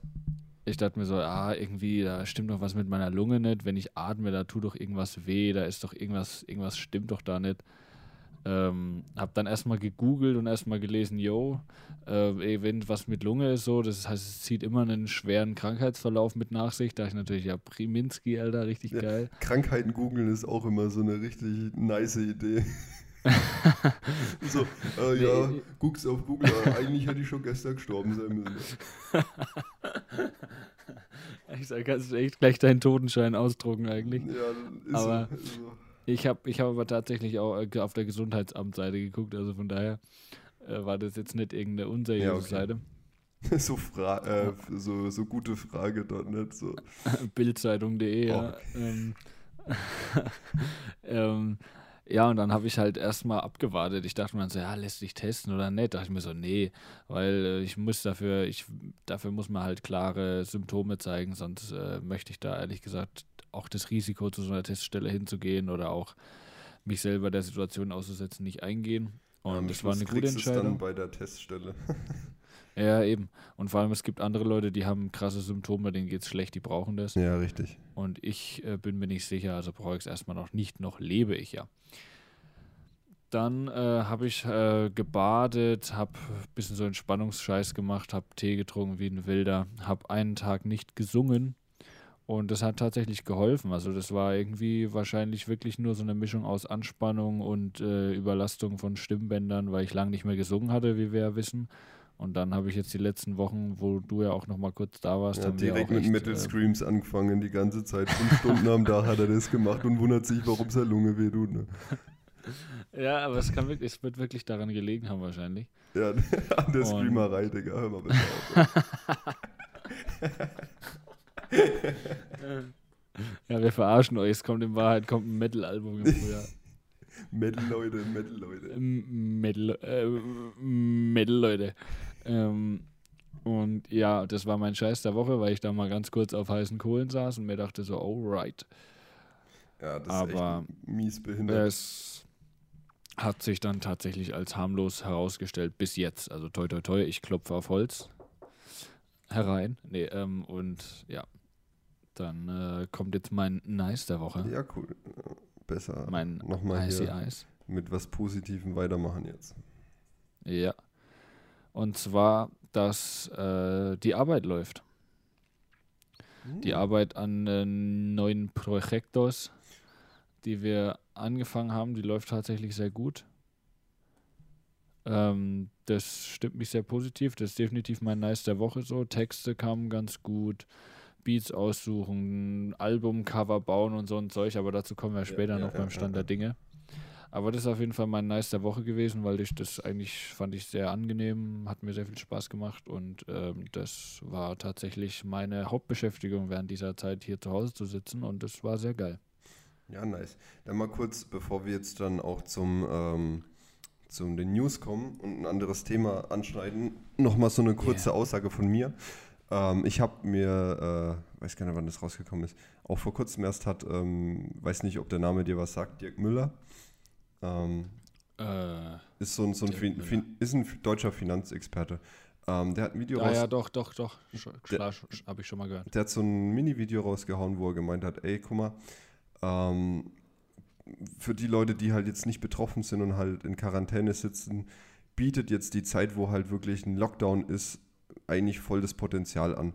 A: ich dachte mir so, ah, irgendwie, da stimmt doch was mit meiner Lunge nicht. Wenn ich atme, da tut doch irgendwas weh, da ist doch irgendwas, irgendwas stimmt doch da nicht. Ähm, hab dann erstmal gegoogelt und erstmal gelesen, yo, äh, wenn was mit Lunge ist so, das heißt, es zieht immer einen schweren Krankheitsverlauf mit nach sich. Da ich natürlich, ja, Priminski, Alter, richtig ja, geil.
B: Krankheiten googeln ist auch immer so eine richtig nice Idee. so, äh, nee, ja, guckst auf Google, eigentlich hätte ich schon gestern gestorben sein müssen.
A: ich sag, kannst du echt gleich deinen Totenschein ausdrucken eigentlich.
B: Ja,
A: ist aber so, ist so. Ich habe ich hab aber tatsächlich auch äh, auf der Gesundheitsamtseite geguckt, also von daher äh, war das jetzt nicht irgendeine unseriöse ja, okay. Seite.
B: so, äh, so, so gute Frage dort nicht. So.
A: Bildzeitung.de, ja.
B: Oh.
A: Ähm, ähm, ja, und dann habe ich halt erstmal abgewartet. Ich dachte mir dann so, ja, lässt sich testen oder nicht? Dachte ich mir so, nee, weil äh, ich muss dafür, ich, dafür muss man halt klare Symptome zeigen, sonst äh, möchte ich da ehrlich gesagt auch das Risiko, zu so einer Teststelle hinzugehen oder auch mich selber der Situation auszusetzen, nicht eingehen. Und
B: Am
A: das war eine gute
B: kriegst du's dann
A: Entscheidung.
B: bei der Teststelle.
A: Ja, eben. Und vor allem, es gibt andere Leute, die haben krasse Symptome, denen geht es schlecht, die brauchen das.
B: ja, richtig.
A: Und ich äh, bin mir nicht sicher, also brauche ich es erstmal noch nicht, noch lebe ich ja. Dann äh, habe ich äh, gebadet, habe ein bisschen so Entspannungsscheiß gemacht, habe Tee getrunken wie ein Wilder, habe einen Tag nicht gesungen und das hat tatsächlich geholfen. Also das war irgendwie wahrscheinlich wirklich nur so eine Mischung aus Anspannung und äh, Überlastung von Stimmbändern, weil ich lange nicht mehr gesungen hatte, wie wir ja wissen. Und dann habe ich jetzt die letzten Wochen, wo du ja auch noch mal kurz da warst,
B: Ja, direkt mit
A: echt,
B: Metal
A: äh,
B: Screams angefangen, die ganze Zeit. Fünf Stunden am Tag hat er das gemacht und wundert sich, warum seine Lunge wehtut. Ne?
A: Ja, aber es kann wirklich, es wird wirklich daran gelegen haben wahrscheinlich.
B: Ja, an der Screamerei, Digga. Hör mal bitte auf.
A: Ja, wir verarschen euch. Es kommt in Wahrheit kommt ein Metal-Album im Frühjahr.
B: Metal Leute, Metal Leute.
A: Ähm, Metal, äh, Metal, Leute. Ähm, und ja, das war mein Scheiß der Woche, weil ich da mal ganz kurz auf heißen Kohlen saß und mir dachte so, alright.
B: Ja, das
A: Aber,
B: ist echt mies behindert.
A: Es hat sich dann tatsächlich als harmlos herausgestellt bis jetzt. Also toi toi toi, ich klopfe auf Holz herein. Nee, ähm, und ja, dann äh, kommt jetzt mein Nice der Woche.
B: ja, cool. Besser
A: Mein
B: nochmal
A: Icy
B: hier
A: Eis.
B: mit was Positivem weitermachen jetzt.
A: Ja. Und zwar, dass äh, die Arbeit läuft. Die Arbeit an äh, neuen Projektos, die wir angefangen haben, die läuft tatsächlich sehr gut. Ähm, das stimmt mich sehr positiv. Das ist definitiv mein Nice der Woche so. Texte kamen ganz gut, Beats aussuchen, Albumcover bauen und so ein Zeug, aber dazu kommen wir später
B: ja,
A: noch
B: ja,
A: beim
B: ja,
A: Stand der Dinge. Aber das ist auf jeden Fall mein Nice der Woche gewesen, weil ich das eigentlich fand ich sehr angenehm, hat mir sehr viel Spaß gemacht und ähm, das war tatsächlich meine Hauptbeschäftigung während dieser Zeit hier zu Hause zu sitzen und das war sehr geil.
B: Ja, nice. Dann mal kurz, bevor wir jetzt dann auch zum, ähm, zum den News kommen und ein anderes Thema anschneiden, nochmal so eine kurze
A: Ja.
B: Aussage von mir. Ähm, ich habe mir, äh, weiß gar nicht, wann das rausgekommen ist, auch vor kurzem erst hat, ähm, weiß nicht, ob der Name dir was sagt, Dirk Müller. Ähm,
A: Äh,
B: ist so ein, so ein, fin, fin, ist ein deutscher Finanzexperte. Ähm, der hat ein Video
A: ah
B: raus,
A: ja, doch, doch, doch. Klar, habe ich schon mal gehört.
B: der hat so ein Mini-Video rausgehauen, wo er gemeint hat, ey, guck mal, ähm, für die Leute, die halt jetzt nicht betroffen sind und halt in Quarantäne sitzen, bietet jetzt die Zeit, wo halt wirklich ein Lockdown ist, eigentlich voll das Potenzial an.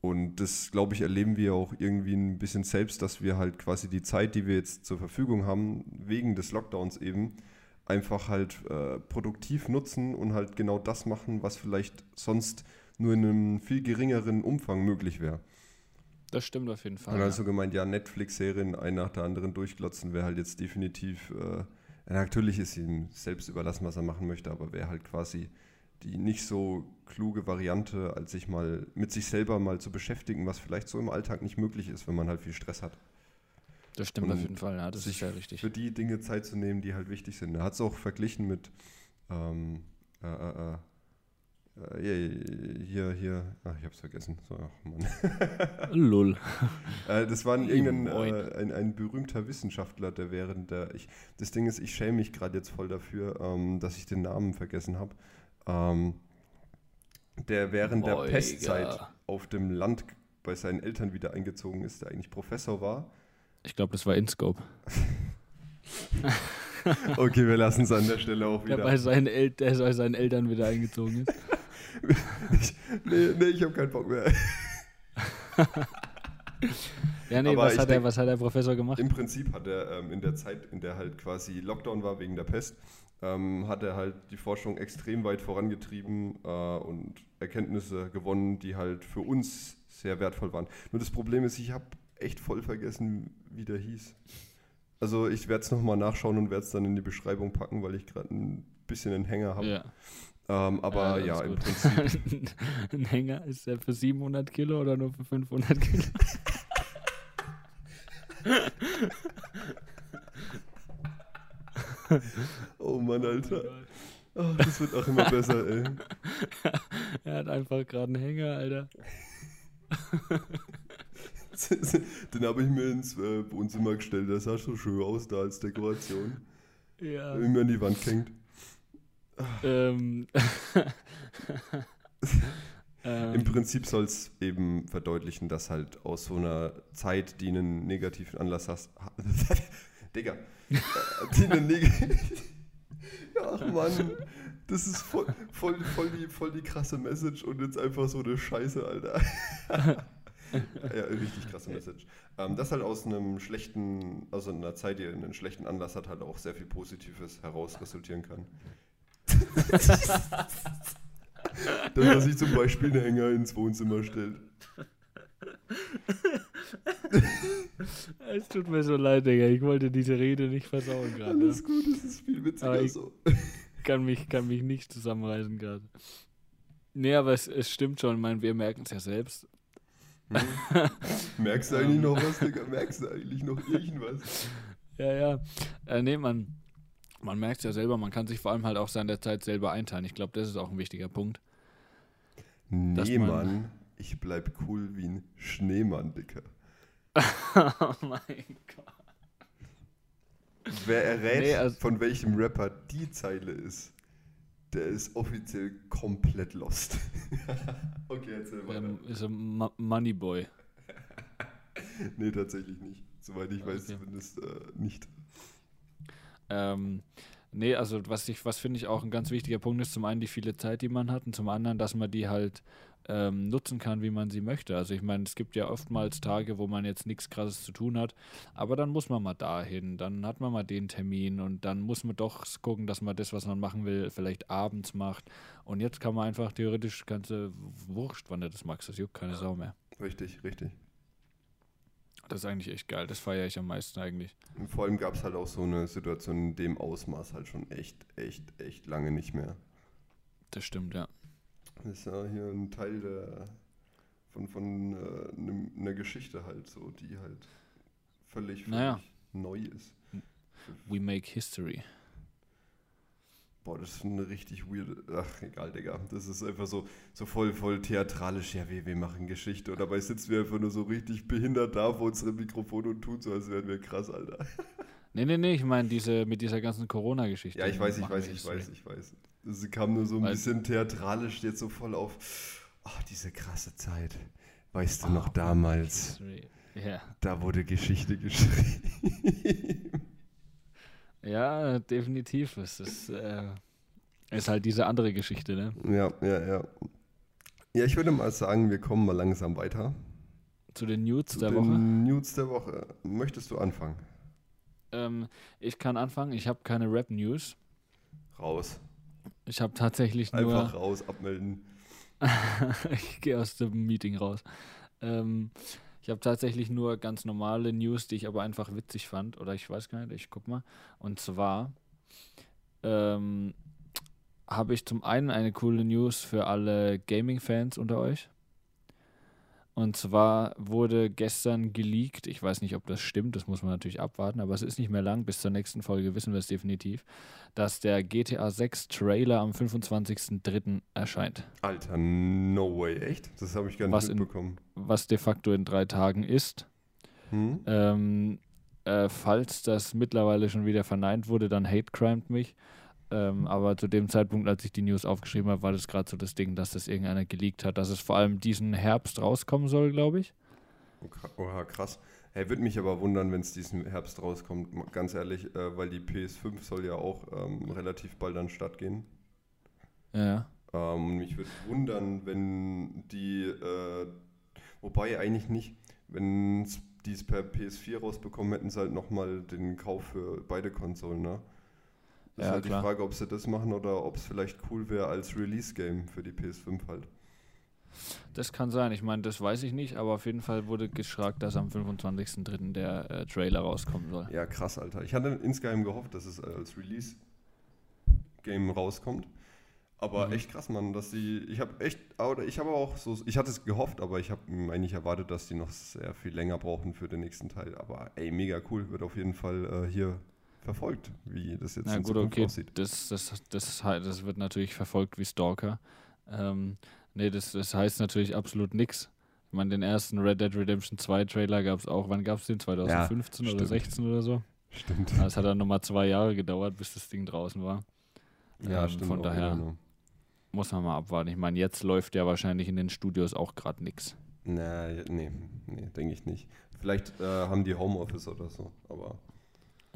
B: Und das, glaube ich, erleben wir auch irgendwie ein bisschen selbst, dass wir halt quasi die Zeit, die wir jetzt zur Verfügung haben, wegen des Lockdowns eben, einfach halt äh, produktiv nutzen und halt genau das machen, was vielleicht sonst nur in einem viel geringeren Umfang möglich wäre.
A: Das stimmt auf jeden Fall.
B: Und
A: ja.
B: also gemeint, ja, Netflix-Serien ein nach der anderen durchglotzen wäre halt jetzt definitiv, äh, ja, natürlich ist ihm selbst überlassen, was er machen möchte, aber wäre halt quasi die nicht so kluge Variante, als sich mal mit sich selber mal zu beschäftigen, was vielleicht so im Alltag nicht möglich ist, wenn man halt viel Stress hat.
A: Das stimmt
B: und
A: auf jeden Fall, ja, das ist sehr richtig.
B: Für die Dinge Zeit zu nehmen, die halt wichtig sind. Er hat es auch verglichen mit ähm, äh, äh, äh, äh, hier, hier, ach, ich hab's vergessen. So, ach, Mann.
A: Lull.
B: Äh, das war ein, irgendein, äh, ein, ein berühmter Wissenschaftler, der während der. Ich, das Ding ist, ich schäme mich gerade jetzt voll dafür, ähm, dass ich den Namen vergessen habe. Ähm, der während der
A: Boiga.
B: Pestzeit auf dem Land bei seinen Eltern wieder eingezogen ist, der eigentlich Professor war.
A: Ich glaube, das war InScope.
B: Okay, wir lassen es an der Stelle auch
A: Der
B: wieder.
A: bei seinen, El der bei seinen Eltern wieder eingezogen ist.
B: ich, nee, nee, ich habe keinen Bock mehr.
A: Ja, nee, was hat, der,
B: denk-
A: was hat der Professor gemacht?
B: Im Prinzip hat er ähm, in der Zeit, in der halt quasi Lockdown war wegen der Pest, ähm, hat er halt die Forschung extrem weit vorangetrieben äh, und Erkenntnisse gewonnen, die halt für uns sehr wertvoll waren. Nur das Problem ist, ich habe echt voll vergessen, wie der hieß. Also ich werde es nochmal nachschauen und werde es dann in die Beschreibung packen, weil ich gerade ein bisschen einen Hänger habe.
A: Ja.
B: Ähm, aber ja,
A: ist
B: im. Prinzip.
A: Ein Hänger ist der für 700 Kilo oder nur für 500 Kilo?
B: Oh Mann, Alter. Oh, das wird auch immer besser, ey.
A: er hat einfach gerade einen Hänger, Alter.
B: Den habe ich mir ins äh, Wohnzimmer gestellt. Der sah so schön aus da als Dekoration.
A: Ja.
B: Immer an die Wand hängt.
A: Ähm.
B: Im
A: ähm,
B: Prinzip soll es eben verdeutlichen, dass halt aus so einer Zeit, die einen negativen Anlass hast. Digga. äh, die einen neg Ach Mann. Das ist voll, voll, voll, die, voll die krasse Message und jetzt einfach so eine Scheiße, Alter. ja, richtig krasse Message. Ähm, das halt aus einem schlechten, also einer Zeit, die einen schlechten Anlass hat, halt auch sehr viel Positives heraus resultieren kann. Dass er sich zum Beispiel einen Hänger ins Wohnzimmer stellt.
A: Es tut mir so leid, Digga. Ich wollte diese Rede nicht versauen gerade.
B: Alles gut, das ist viel witziger so.
A: Kann mich, kann mich nicht zusammenreißen gerade. Nee, aber es, es stimmt schon. Ich meine, wir merken es ja selbst.
B: Hm? Merkst du eigentlich noch was, Digga? Merkst du eigentlich noch irgendwas?
A: Ja, ja. Äh, nee, man, man merkt es ja selber. Man kann sich vor allem halt auch seine Zeit selber einteilen. Ich glaube, das ist auch ein wichtiger Punkt.
B: Nee,
A: man-
B: Mann. Ich bleib cool wie ein Schneemann, Dicker.
A: oh mein Gott.
B: Wer errät,
A: Nee, also-
B: von welchem Rapper die Zeile ist, der ist offiziell komplett lost. okay, erzähl weiter.
A: Ähm, ist ein Ma Moneyboy.
B: Nee, tatsächlich nicht. Soweit ich weiß,
A: Okay.
B: zumindest äh, nicht.
A: Ähm, nee, also was ich, was finde ich auch ein ganz wichtiger Punkt ist, zum einen die viele Zeit, die man hat und zum anderen, dass man die halt ähm, nutzen kann, wie man sie möchte. Also ich meine, es gibt ja oftmals Tage, wo man jetzt nichts krasses zu tun hat, aber dann muss man mal dahin, dann hat man mal den Termin und dann muss man doch gucken, dass man das, was man machen will, vielleicht abends macht. Und jetzt kann man einfach theoretisch ganze Wurscht, wann du das magst, das juckt keine Sau mehr.
B: Richtig, richtig.
A: Das ist eigentlich echt geil, das feiere ich am meisten eigentlich.
B: Und vor allem gab es halt auch so eine Situation in dem Ausmaß halt schon echt, echt, echt lange nicht mehr.
A: Das stimmt, ja.
B: Das ist ja hier ein Teil der, von, von äh, nem- einer Geschichte halt so, die halt völlig, völlig
A: Naja.
B: neu ist.
A: We make history.
B: Boah, das ist eine richtig weirde. Ach, egal, Digga. Das ist einfach so, so voll, voll theatralisch. Ja, wir, wir machen Geschichte. Und dabei sitzen wir einfach nur so richtig behindert da vor unserem Mikrofon und tun so, als wären wir krass, Alter.
A: Nee, nee, nee, ich meine diese mit dieser ganzen Corona-Geschichte.
B: Ja, ich weiß, ich weiß, ich weiß, ich weiß. Das kam nur so ein bisschen theatralisch jetzt so voll auf. Ach, diese krasse Zeit. Weißt du
A: Oh,
B: noch damals?
A: Ja.
B: Da wurde Geschichte geschrieben.
A: ja, definitiv. Es ist, äh, ist halt diese andere Geschichte, ne?
B: ja, ja, ja. Ja, ich würde mal sagen, wir kommen mal langsam weiter.
A: Zu den Nudes
B: Zu
A: der
B: den
A: Woche.
B: News der Woche. Möchtest du anfangen?
A: Ähm, ich kann anfangen. Ich habe keine Rap-News.
B: Raus.
A: Ich habe tatsächlich
B: Einfach
A: nur.
B: raus, abmelden.
A: ich gehe aus dem Meeting raus. Ähm, ich habe tatsächlich nur ganz normale News, die ich aber einfach witzig fand. Oder ich weiß gar nicht, ich guck mal. Und zwar ähm, habe ich zum einen eine coole News für alle Gaming-Fans unter euch. Und zwar wurde gestern geleakt, ich weiß nicht, ob das stimmt, das muss man natürlich abwarten, aber es ist nicht mehr lang, bis zur nächsten Folge wissen wir es definitiv, dass der GTA 6 Trailer am 25.03. erscheint.
B: Alter, no way. Echt? Das habe ich gar nicht
A: Was in-
B: mitbekommen.
A: was de facto in drei Tagen ist.
B: Hm?
A: Ähm, äh, falls das mittlerweile schon wieder verneint wurde, dann hate crimed mich. Ähm, aber zu dem Zeitpunkt, als ich die News aufgeschrieben habe, war das gerade so das Ding, dass das irgendeiner geleakt hat, dass es vor allem diesen Herbst rauskommen soll, glaube ich.
B: Oha, krass. Hey, würde mich aber wundern, wenn es diesen Herbst rauskommt, ganz ehrlich, äh, weil die PS5 soll ja auch ähm, relativ bald an den Start gehen.
A: Ja.
B: Ähm, und mich würde wundern, wenn die, äh, wobei eigentlich nicht, wenn die es per PS4 rausbekommen, hätten sie halt nochmal den Kauf für beide Konsolen, ne? Das
A: Ja,
B: ist halt
A: klar.
B: die Frage, ob sie das machen oder ob es vielleicht cool wäre als Release-Game für die PS5 halt.
A: Das kann sein. Ich meine, das weiß ich nicht, aber auf jeden Fall wurde geschragt, dass am 25.03. der äh, Trailer rauskommen soll.
B: Ja, krass, Alter. Ich hatte insgeheim gehofft, dass es äh, als Release Game rauskommt. Aber
A: Mhm.
B: echt krass, Mann, dass die, ich habe echt, oder ich habe auch so, ich hatte es gehofft, aber ich habe eigentlich erwartet, dass die noch sehr viel länger brauchen für den nächsten Teil. Aber ey, mega cool, wird auf jeden Fall äh, hier verfolgt, wie das jetzt
A: Na
B: in
A: gut,
B: Zukunft
A: okay,
B: aussieht.
A: das, das, das, das wird natürlich verfolgt wie Stalker. Ähm, nee, das, das heißt natürlich absolut nichts. Ich meine, den ersten Red Dead Redemption 2 Trailer gab es auch, wann gab es den? 2015 oder
B: stimmt.
A: 16 oder so?
B: Stimmt.
A: Also es hat dann nochmal zwei Jahre gedauert, bis das Ding draußen war.
B: Ja,
A: ähm,
B: stimmt.
A: von daher-
B: ne?
A: Muss man mal abwarten. Ich meine, jetzt läuft ja wahrscheinlich in den Studios auch gerade nichts.
B: Ja, nee, nee, denke ich nicht. Vielleicht äh, haben die Homeoffice oder so, aber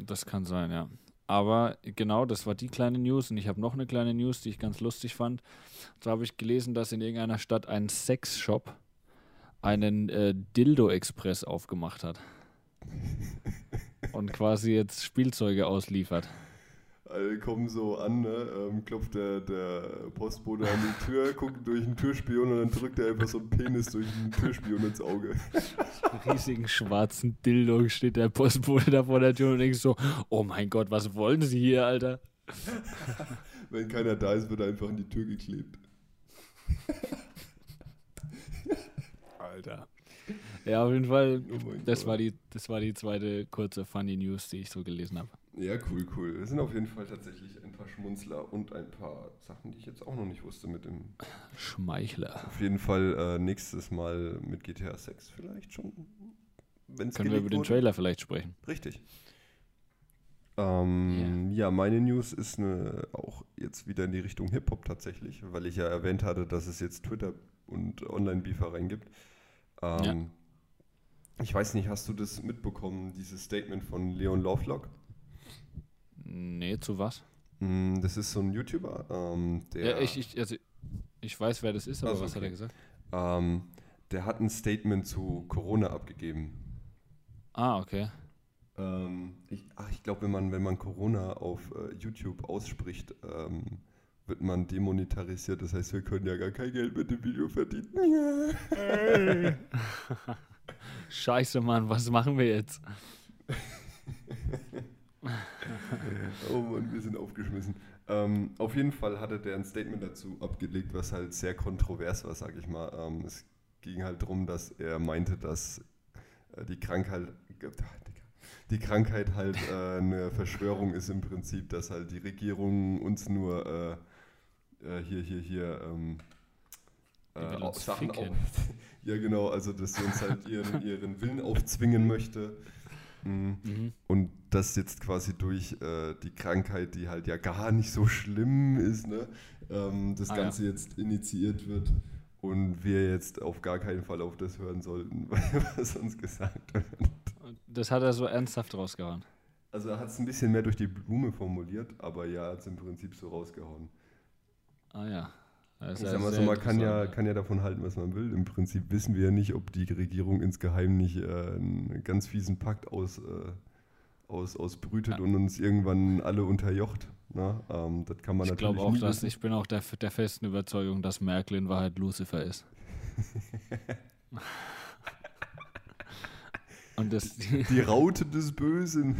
A: Das kann sein, ja. Aber genau, das war die kleine News. Und ich habe noch eine kleine News, die ich ganz lustig fand. Da habe ich gelesen, dass in irgendeiner Stadt ein Sexshop einen äh, Dildo-Express aufgemacht hat. Und quasi jetzt Spielzeuge ausliefert.
B: Alle kommen so an, ne? ähm, klopft der, der Postbote an die Tür, guckt durch den Türspion und dann drückt er einfach so einen Penis durch den Türspion ins Auge.
A: Riesigen schwarzen Dildo steht der Postbote da vor der Tür und denkt so, oh mein Gott, was wollen Sie hier, Alter?
B: Wenn keiner da ist, wird er einfach an die Tür geklebt.
A: Alter. Ja, auf jeden Fall,
B: Oh
A: das
B: Gott.
A: war, die, das war die zweite kurze Funny News, die ich so gelesen habe.
B: Ja, cool, cool. Es sind auf jeden Fall tatsächlich ein paar Schmunzler und ein paar Sachen, die ich jetzt auch noch nicht wusste mit dem.
A: Schmeichler.
B: Auf jeden Fall äh, nächstes Mal mit GTA 6 vielleicht schon. Wenn's
A: Können wir über den
B: wurde.
A: Trailer vielleicht sprechen?
B: Richtig. Ähm, Ja, meine News ist eine, auch jetzt wieder in die Richtung Hip-Hop tatsächlich, weil ich ja erwähnt hatte, dass es jetzt Twitter und Online-Beefereien gibt. Ähm, Ich weiß nicht, hast du das mitbekommen, dieses Statement von Leon Lovelock?
A: Nee, zu was?
B: Mm, Das ist so ein YouTuber, ähm, der,
A: Ja, ich, ich, also, ich weiß, wer das ist, aber
B: Also,
A: was hat
B: okay.
A: er gesagt?
B: ähm, der hat ein Statement zu Corona abgegeben.
A: Ah, okay.
B: Ähm, ich ach, ich glaube, wenn man, wenn man Corona auf äh, YouTube ausspricht, ähm, wird man demonetarisiert. Das heißt, wir können ja gar kein Geld mit dem Video verdienen.
A: Scheiße, Mann, was machen wir jetzt?
B: oh Mann, wir sind aufgeschmissen. Ähm, auf jeden Fall hatte der ein Statement dazu abgelegt, was halt sehr kontrovers war, sag ich mal. Ähm, es ging halt darum, dass er meinte, dass äh, die Krankheit, die Krankheit halt äh, eine Verschwörung ist im Prinzip, dass halt die Regierung uns nur äh, äh, hier, hier, hier ähm, äh, Sachen auf, Ja, genau, also dass sie uns halt ihren, ihren Willen aufzwingen möchte. Mhm.
A: Mhm.
B: Und das jetzt quasi durch äh, die Krankheit, die halt ja gar nicht so schlimm ist, ne, ähm, das
A: Ah, ja.
B: Ganze jetzt initiiert wird und wir jetzt auf gar keinen Fall auf das hören sollten, was uns gesagt wird.
A: Das hat er so ernsthaft rausgehauen.
B: Also er hat es ein bisschen mehr durch die Blume formuliert, aber ja, hat es im Prinzip so rausgehauen.
A: Ah ja. Das
B: Ich sag mal so, man kann ja, kann ja davon halten, was man will. Im Prinzip wissen wir ja nicht, ob die Regierung insgeheim nicht äh, einen ganz fiesen Pakt aus, äh, aus, ausbrütet
A: Ja.
B: und uns irgendwann alle unterjocht. Ne? Ähm, das kann man
A: Ich
B: natürlich
A: auch, dass ich bin auch der, der festen Überzeugung, dass Merkel in Wahrheit Lucifer ist. Und das
B: Die Raute des Bösen.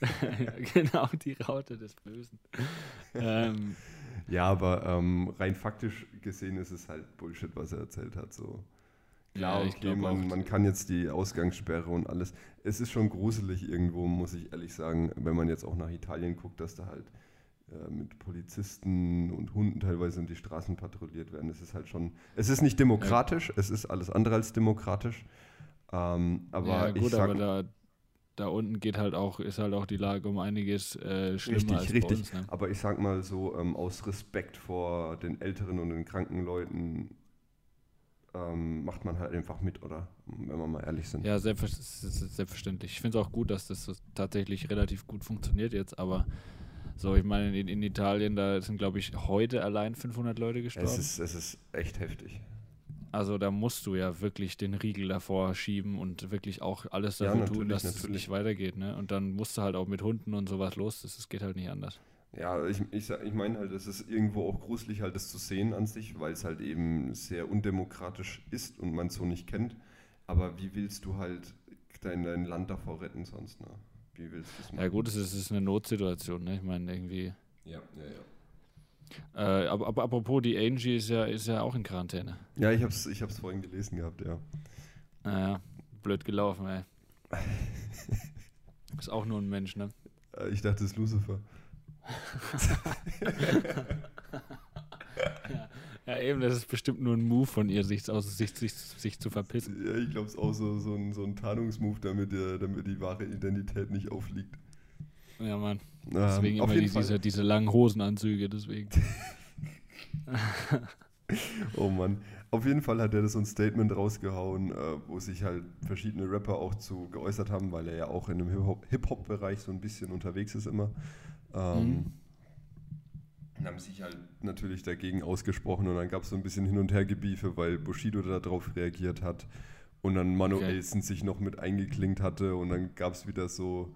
A: genau die Raute des Bösen. Ähm,
B: Ja, aber ähm, rein faktisch gesehen ist es halt Bullshit, was er erzählt hat. So.
A: ja,
B: Ja,
A: ich
B: okay, man, man kann jetzt die Ausgangssperre und alles. Es ist schon gruselig irgendwo, muss ich ehrlich sagen, wenn man jetzt auch nach Italien guckt, dass da halt äh, mit Polizisten und Hunden teilweise um die Straßen patrouilliert werden. Es ist halt schon, es ist nicht demokratisch, es ist alles andere als demokratisch. Ähm, aber
A: ja, gut,
B: ich sag,
A: aber da, da unten geht halt auch, ist halt auch die Lage um einiges äh, schlimmer
B: Richtig,
A: als
B: richtig.
A: bei uns. Ne?
B: aber ich sag mal so, ähm, aus Respekt vor den älteren und den kranken Leuten ähm, macht man halt einfach mit, oder? Wenn wir mal ehrlich sind.
A: Ja, selbstverständlich. Ich finde es auch gut, dass das so tatsächlich relativ gut funktioniert jetzt, aber so, ich meine, in, in Italien, da sind, glaube ich, heute allein 500 Leute gestorben.
B: es, ist, es ist echt heftig.
A: Also da musst du ja wirklich den Riegel davor schieben und wirklich auch alles
B: Ja,
A: dafür tun,
B: natürlich,
A: dass es
B: natürlich.
A: nicht weitergeht. Ne? Und dann musst du halt auch mit Hunden und sowas los. Das, das geht halt nicht anders.
B: Ja, ich, ich, ich meine halt, es ist irgendwo auch gruselig, halt das zu sehen an sich, weil es halt eben sehr undemokratisch ist und man es so nicht kennt. Aber wie willst du halt dein, dein Land davor retten sonst? Ne? Wie willst du es machen?
A: Ja gut, es ist, es ist eine Notsituation. Ne? Ich meine, irgendwie,
B: Ja, ja, ja.
A: Äh, aber, aber apropos, die Angie ist ja, ist ja auch in Quarantäne.
B: Ja, ich hab's, ich hab's vorhin gelesen gehabt, ja.
A: Naja, blöd gelaufen, ey. ist auch nur ein Mensch, ne?
B: Äh, Ich dachte, es ist Lucifer.
A: ja. ja, eben, das ist bestimmt nur ein Move von ihr, sich, aus, sich, sich, sich zu verpissen.
B: Ja, ich glaube, es ist auch so, so ein, so ein Tarnungsmove, damit, der, damit die wahre Identität nicht auffliegt.
A: Ja, Mann.
B: Ähm,
A: Deswegen
B: auf
A: immer die, diese, diese langen Hosenanzüge, deswegen.
B: Oh Mann. Auf jeden Fall hat er das so ein Statement rausgehauen, äh, wo sich halt verschiedene Rapper auch zu geäußert haben, weil er ja auch in dem Hip-Hop- Hip-Hop-Bereich so ein bisschen unterwegs ist immer. Ähm,
A: Mhm.
B: und haben sich halt natürlich dagegen ausgesprochen und dann gab es so ein bisschen Hin- und Hergebiefe, weil Bushido darauf reagiert hat und dann Manuelsen sich noch mit eingeklinkt hatte und dann gab es wieder so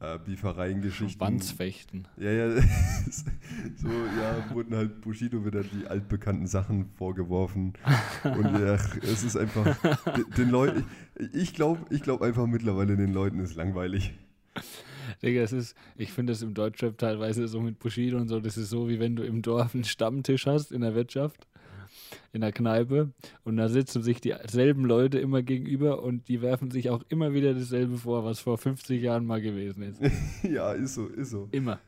B: äh, Beefereien-Geschichten.
A: Wandsfechten.
B: Ja, ja, so, ja, wurden halt Bushido wieder die altbekannten Sachen vorgeworfen. Und ja, es ist einfach, de- den Leuten, ich glaube ich glaub einfach mittlerweile, den Leuten ist langweilig.
A: Digga, es ist, ich finde es im Deutschrap teilweise so mit Bushido und so, das ist so, wie wenn du im Dorf einen Stammtisch hast in der Wirtschaft, in der Kneipe und da sitzen sich dieselben Leute immer gegenüber und die werfen sich auch immer wieder dasselbe vor, was vor 50 Jahren mal gewesen ist.
B: Ja, ist so, ist so.
A: Immer.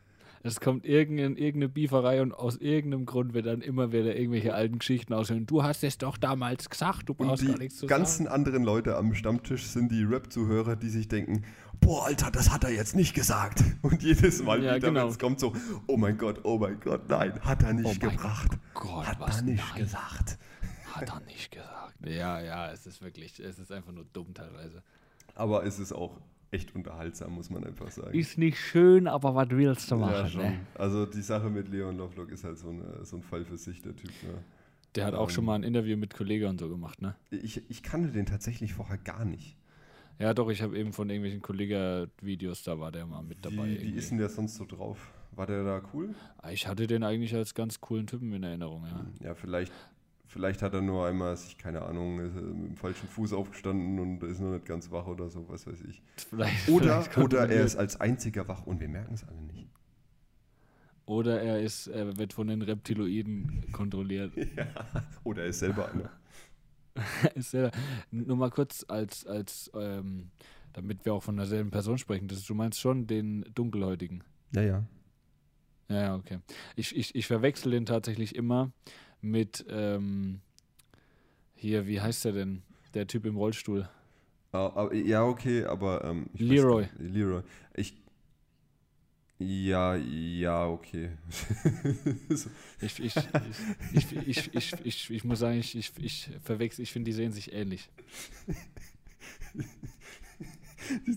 A: Es kommt irgendein, irgendeine Bieferei und aus irgendeinem Grund wird dann immer wieder irgendwelche alten Geschichten aushören. Du hast es doch damals gesagt, du
B: Und
A: brauchst gar
B: die
A: nichts zu
B: ganzen
A: sagen.
B: anderen Leute am Stammtisch sind die Rap-Zuhörer, die sich denken, boah, Alter, das hat er jetzt nicht gesagt. Und jedes Mal
A: Ja,
B: wieder,
A: genau.
B: wenn es kommt, so, oh mein Gott, oh mein Gott, nein, hat er nicht
A: Oh
B: gebracht.
A: Gott,
B: hat
A: was?
B: er nicht
A: Nein.
B: gesagt.
A: Hat er nicht gesagt. Ja, ja, es ist wirklich, es ist einfach nur dumm teilweise.
B: Aber es ist auch echt unterhaltsam, muss man einfach sagen.
A: Ist nicht schön, aber was willst du machen?
B: Ja, schon.
A: ne?
B: Also die Sache mit Leon Lovelock ist halt so, eine, so ein Fall für sich, der Typ. Ne?
A: Der hat auch
B: Ähm.
A: schon mal ein Interview mit Kollegen und so gemacht, ne?
B: Ich, ich kannte den tatsächlich vorher gar nicht.
A: Ja, doch, ich habe eben von irgendwelchen Kollegen-Videos, da war der mal mit dabei.
B: Wie, wie ist denn der sonst so drauf? War der da cool?
A: ich hatte den eigentlich als ganz coolen Typen in Erinnerung, ja.
B: Ja, vielleicht, vielleicht hat er nur einmal, sich, keine Ahnung, er mit dem falschen Fuß aufgestanden und ist noch nicht ganz wach oder so, was weiß ich.
A: Vielleicht,
B: Oder,
A: vielleicht
B: oder er ist als einziger wach und wir merken es alle nicht.
A: Oder er ist, er wird von den Reptiloiden kontrolliert.
B: Ja. Oder er ist selber einer.
A: ist nur mal kurz als, als ähm, damit wir auch von derselben Person sprechen. Das, du meinst schon den Dunkelhäutigen.
B: Ja, ja.
A: Ja, ja, okay. Ich, ich, ich verwechsel den tatsächlich immer mit ähm, hier, wie heißt der denn? Der Typ im Rollstuhl.
B: Ja, okay, aber. Ähm, ich weiß
A: Leroy.
B: nicht. Leroy. Ich. Ja, ja, okay.
A: Ich, ich, ich, ich, ich, ich, ich, muss sagen, ich, ich, ich verwechsel, ich finde, die sehen sich ähnlich.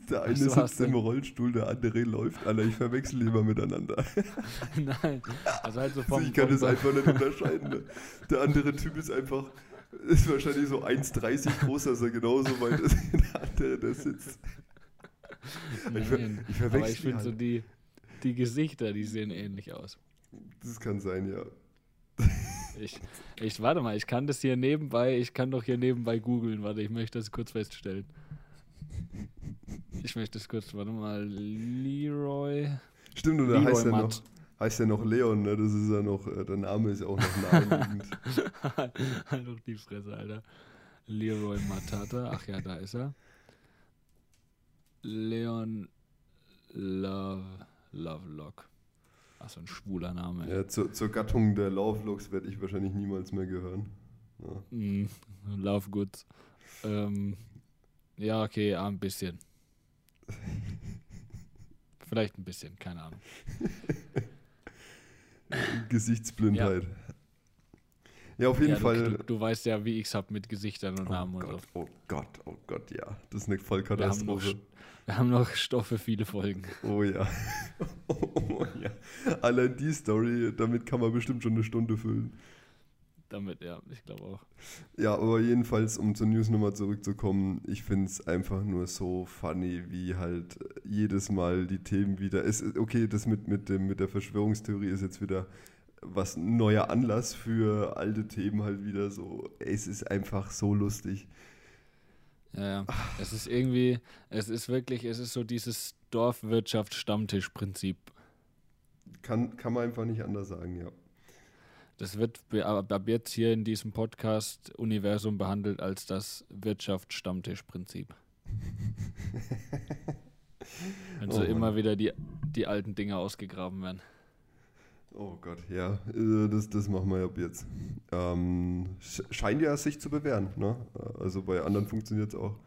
B: der eine
A: so,
B: sitzt im Rollstuhl, der andere läuft. Alter, ich verwechsel lieber miteinander.
A: Nein, also halt so
B: Also
A: vom,
B: ich kann
A: vom,
B: das einfach nicht unterscheiden. Ne? Der andere Typ ist einfach. Ist wahrscheinlich so 1,30 groß, dass er genauso weit ist wie der andere, der sitzt. Ich ver-
A: Nein,
B: ich
A: aber
B: verwechsel
A: ich finde
B: die
A: so
B: halt.
A: die, die Gesichter, die sehen ähnlich aus.
B: Das kann sein, ja.
A: Ich, ich, warte mal, ich kann das hier nebenbei, ich kann doch hier nebenbei googeln. Warte, ich möchte das kurz feststellen. Ich möchte das kurz, warte mal, Leroy.
B: Stimmt, da
A: Leroy
B: heißt er noch, heißt er noch Leon, ne? Das ist ja noch, äh, der Name ist ja auch noch naheliegend.
A: halt doch die Fresse, Alter. Leroy Matata, ach ja, da ist er. Leon Love, Lovelock. Ach, so ein schwuler Name.
B: ja, zur, zur Gattung der Lovelocks werde ich wahrscheinlich niemals mehr gehören. Ja.
A: Mm, Love Goods. Ähm, ja, okay, ja, ein bisschen. Vielleicht ein bisschen, keine Ahnung.
B: Gesichtsblindheit. Ja, auf jeden
A: Ja,
B: Fall.
A: du, du, weißt ja, wie ich es hab mit Gesichtern und Namen
B: oh
A: und so.
B: Gott, oh Gott, oh Gott, ja. Das ist eine
A: Wir haben,
B: Vollkatastrophe.
A: Wir haben noch Stoff für viele Folgen.
B: Oh ja. oh ja. Allein die Story, damit kann man bestimmt schon eine Stunde füllen.
A: Damit, ja, ich glaube auch.
B: Ja, aber jedenfalls, um zur News nochmal zurückzukommen, ich finde es einfach nur so funny, wie halt jedes Mal die Themen wieder. Es, okay, das mit, mit, dem, mit der Verschwörungstheorie ist jetzt wieder was ein neuer Anlass für alte Themen halt wieder so. Es ist einfach so lustig.
A: Ja, ja. Es ist irgendwie, es ist wirklich, es ist so dieses Dorfwirtschaft-Stammtisch-Prinzip.
B: Kann, kann man einfach nicht anders sagen, ja.
A: Das wird ab jetzt hier in diesem Podcast-Universum behandelt als das Wirtschaftsstammtischprinzip. Wenn so oh immer wieder die, die alten Dinge ausgegraben werden.
B: Oh Gott, ja, äh, das, das machen wir ab jetzt. Ähm, scheint ja sich zu bewähren, ne? Also bei anderen funktioniert es auch.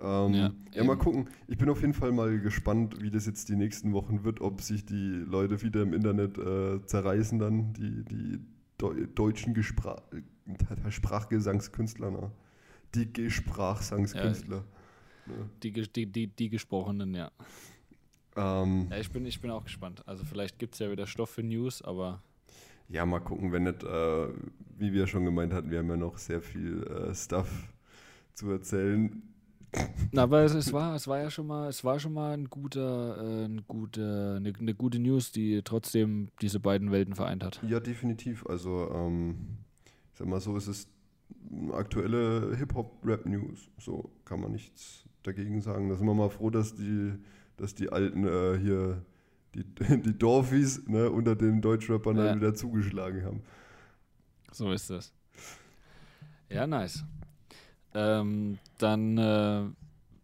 B: Ähm, ja, ja mal gucken. Ich bin auf jeden Fall mal gespannt, wie das jetzt die nächsten Wochen wird, ob sich die Leute wieder im Internet äh, zerreißen dann, die, die Deu deutschen Gespra Sprachgesangskünstler, ne? Die Gesprachsangskünstler.
A: Ja, ne? die, die, die, die gesprochenen, ja. Ähm, ja, ich bin, ich bin auch gespannt. Also vielleicht gibt es ja wieder Stoff für News, aber.
B: Ja, mal gucken, wenn nicht, äh, wie wir schon gemeint hatten, wir haben ja noch sehr viel äh, Stuff zu erzählen.
A: Na, aber es, es, war, es war ja schon mal, es war schon mal ein guter, äh, ein guter, eine, eine, gute News, die trotzdem diese beiden Welten vereint hat.
B: Ja, definitiv. Also, ähm, ich sag mal so, es ist aktuelle Hip-Hop-Rap-News. So kann man nichts dagegen sagen. Da sind wir mal froh, dass die dass die alten äh, hier, die, die Dorfis ne, unter den Deutschrappern ja. dann wieder zugeschlagen haben.
A: So ist das. Ja, nice. Ähm, dann äh,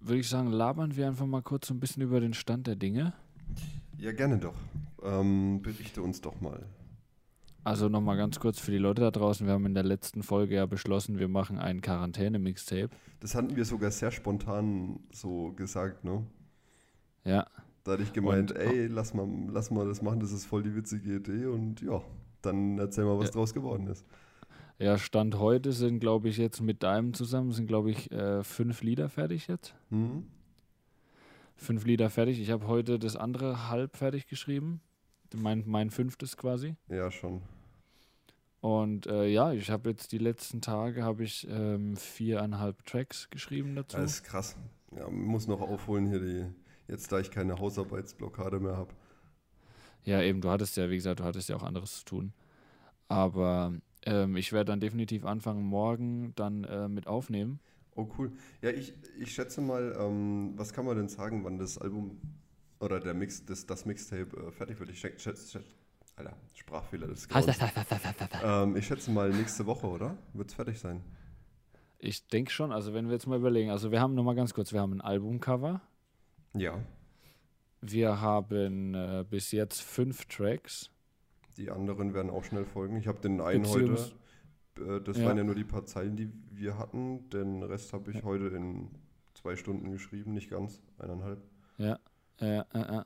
A: würde ich sagen, labern wir einfach mal kurz so ein bisschen über den Stand der Dinge.
B: Ja, gerne doch. Ähm, berichte uns doch mal.
A: Also nochmal ganz kurz für die Leute da draußen. Wir haben in der letzten Folge ja beschlossen, wir machen ein Quarantäne-Mixtape.
B: Das hatten wir sogar sehr spontan so gesagt, ne?
A: Ja.
B: Da hatte ich gemeint, und, ey, lass mal, lass mal das machen, das ist voll die witzige Idee und ja, dann erzähl mal, was ja. draus geworden ist.
A: Ja, Stand heute sind, glaube ich, jetzt mit deinem zusammen, sind, glaube ich, äh, fünf Lieder fertig jetzt. Mhm. Fünf Lieder fertig. Ich habe heute das andere halb fertig geschrieben. Mein, mein fünftes quasi.
B: Ja, schon.
A: Und äh, ja, ich habe jetzt die letzten Tage habe ich ähm, viereinhalb Tracks geschrieben dazu.
B: Das ist krass. Ja, muss noch aufholen hier die, jetzt da ich keine Hausarbeitsblockade mehr habe.
A: Ja, eben, du hattest ja, wie gesagt, du hattest ja auch anderes zu tun. Aber ähm, ich werde dann definitiv anfangen, morgen dann äh, mit aufnehmen.
B: Oh, cool. Ja, ich, ich schätze mal, ähm, was kann man denn sagen, wann das Album oder der Mix, das, das Mixtape äh, fertig wird? Ich schätze, schätze, Alter, Sprachfehler des ähm, Ich schätze mal nächste Woche, oder? Wird es fertig sein?
A: Ich denke schon, also wenn wir jetzt mal überlegen, also wir haben nochmal ganz kurz, wir haben ein Albumcover,
B: ja.
A: Wir haben äh, bis jetzt fünf Tracks.
B: Die anderen werden auch schnell folgen. Ich habe den einen heute, äh, das ja. waren ja nur die paar Zeilen, die wir hatten. Den Rest habe ich ja. heute in zwei Stunden geschrieben, nicht ganz, eineinhalb.
A: Ja, ja, ja.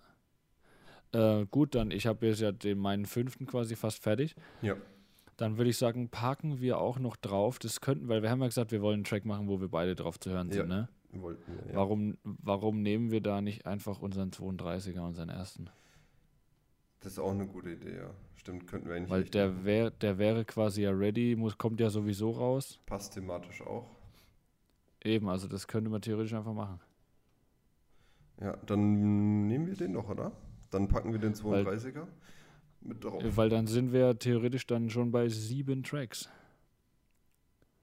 A: Äh, gut, dann, ich habe jetzt ja den, meinen fünften quasi fast fertig.
B: Ja.
A: Dann würde ich sagen, parken wir auch noch drauf. Das könnten, weil wir haben ja gesagt, wir wollen einen Track machen, wo wir beide drauf zu hören sind, ne?
B: Wollten wir.
A: Ja. Warum, warum nehmen wir da nicht einfach unseren 32er, unseren ersten?
B: Das ist auch eine gute Idee, ja. Stimmt, könnten wir eigentlich.
A: Weil der, wär, der wäre quasi ja ready, muss, kommt ja sowieso raus.
B: Passt thematisch auch.
A: Eben, also das könnte man theoretisch einfach machen.
B: Ja, dann nehmen wir den doch, oder? Dann packen wir den 32er weil,
A: mit drauf. Weil dann sind wir theoretisch dann schon bei sieben Tracks.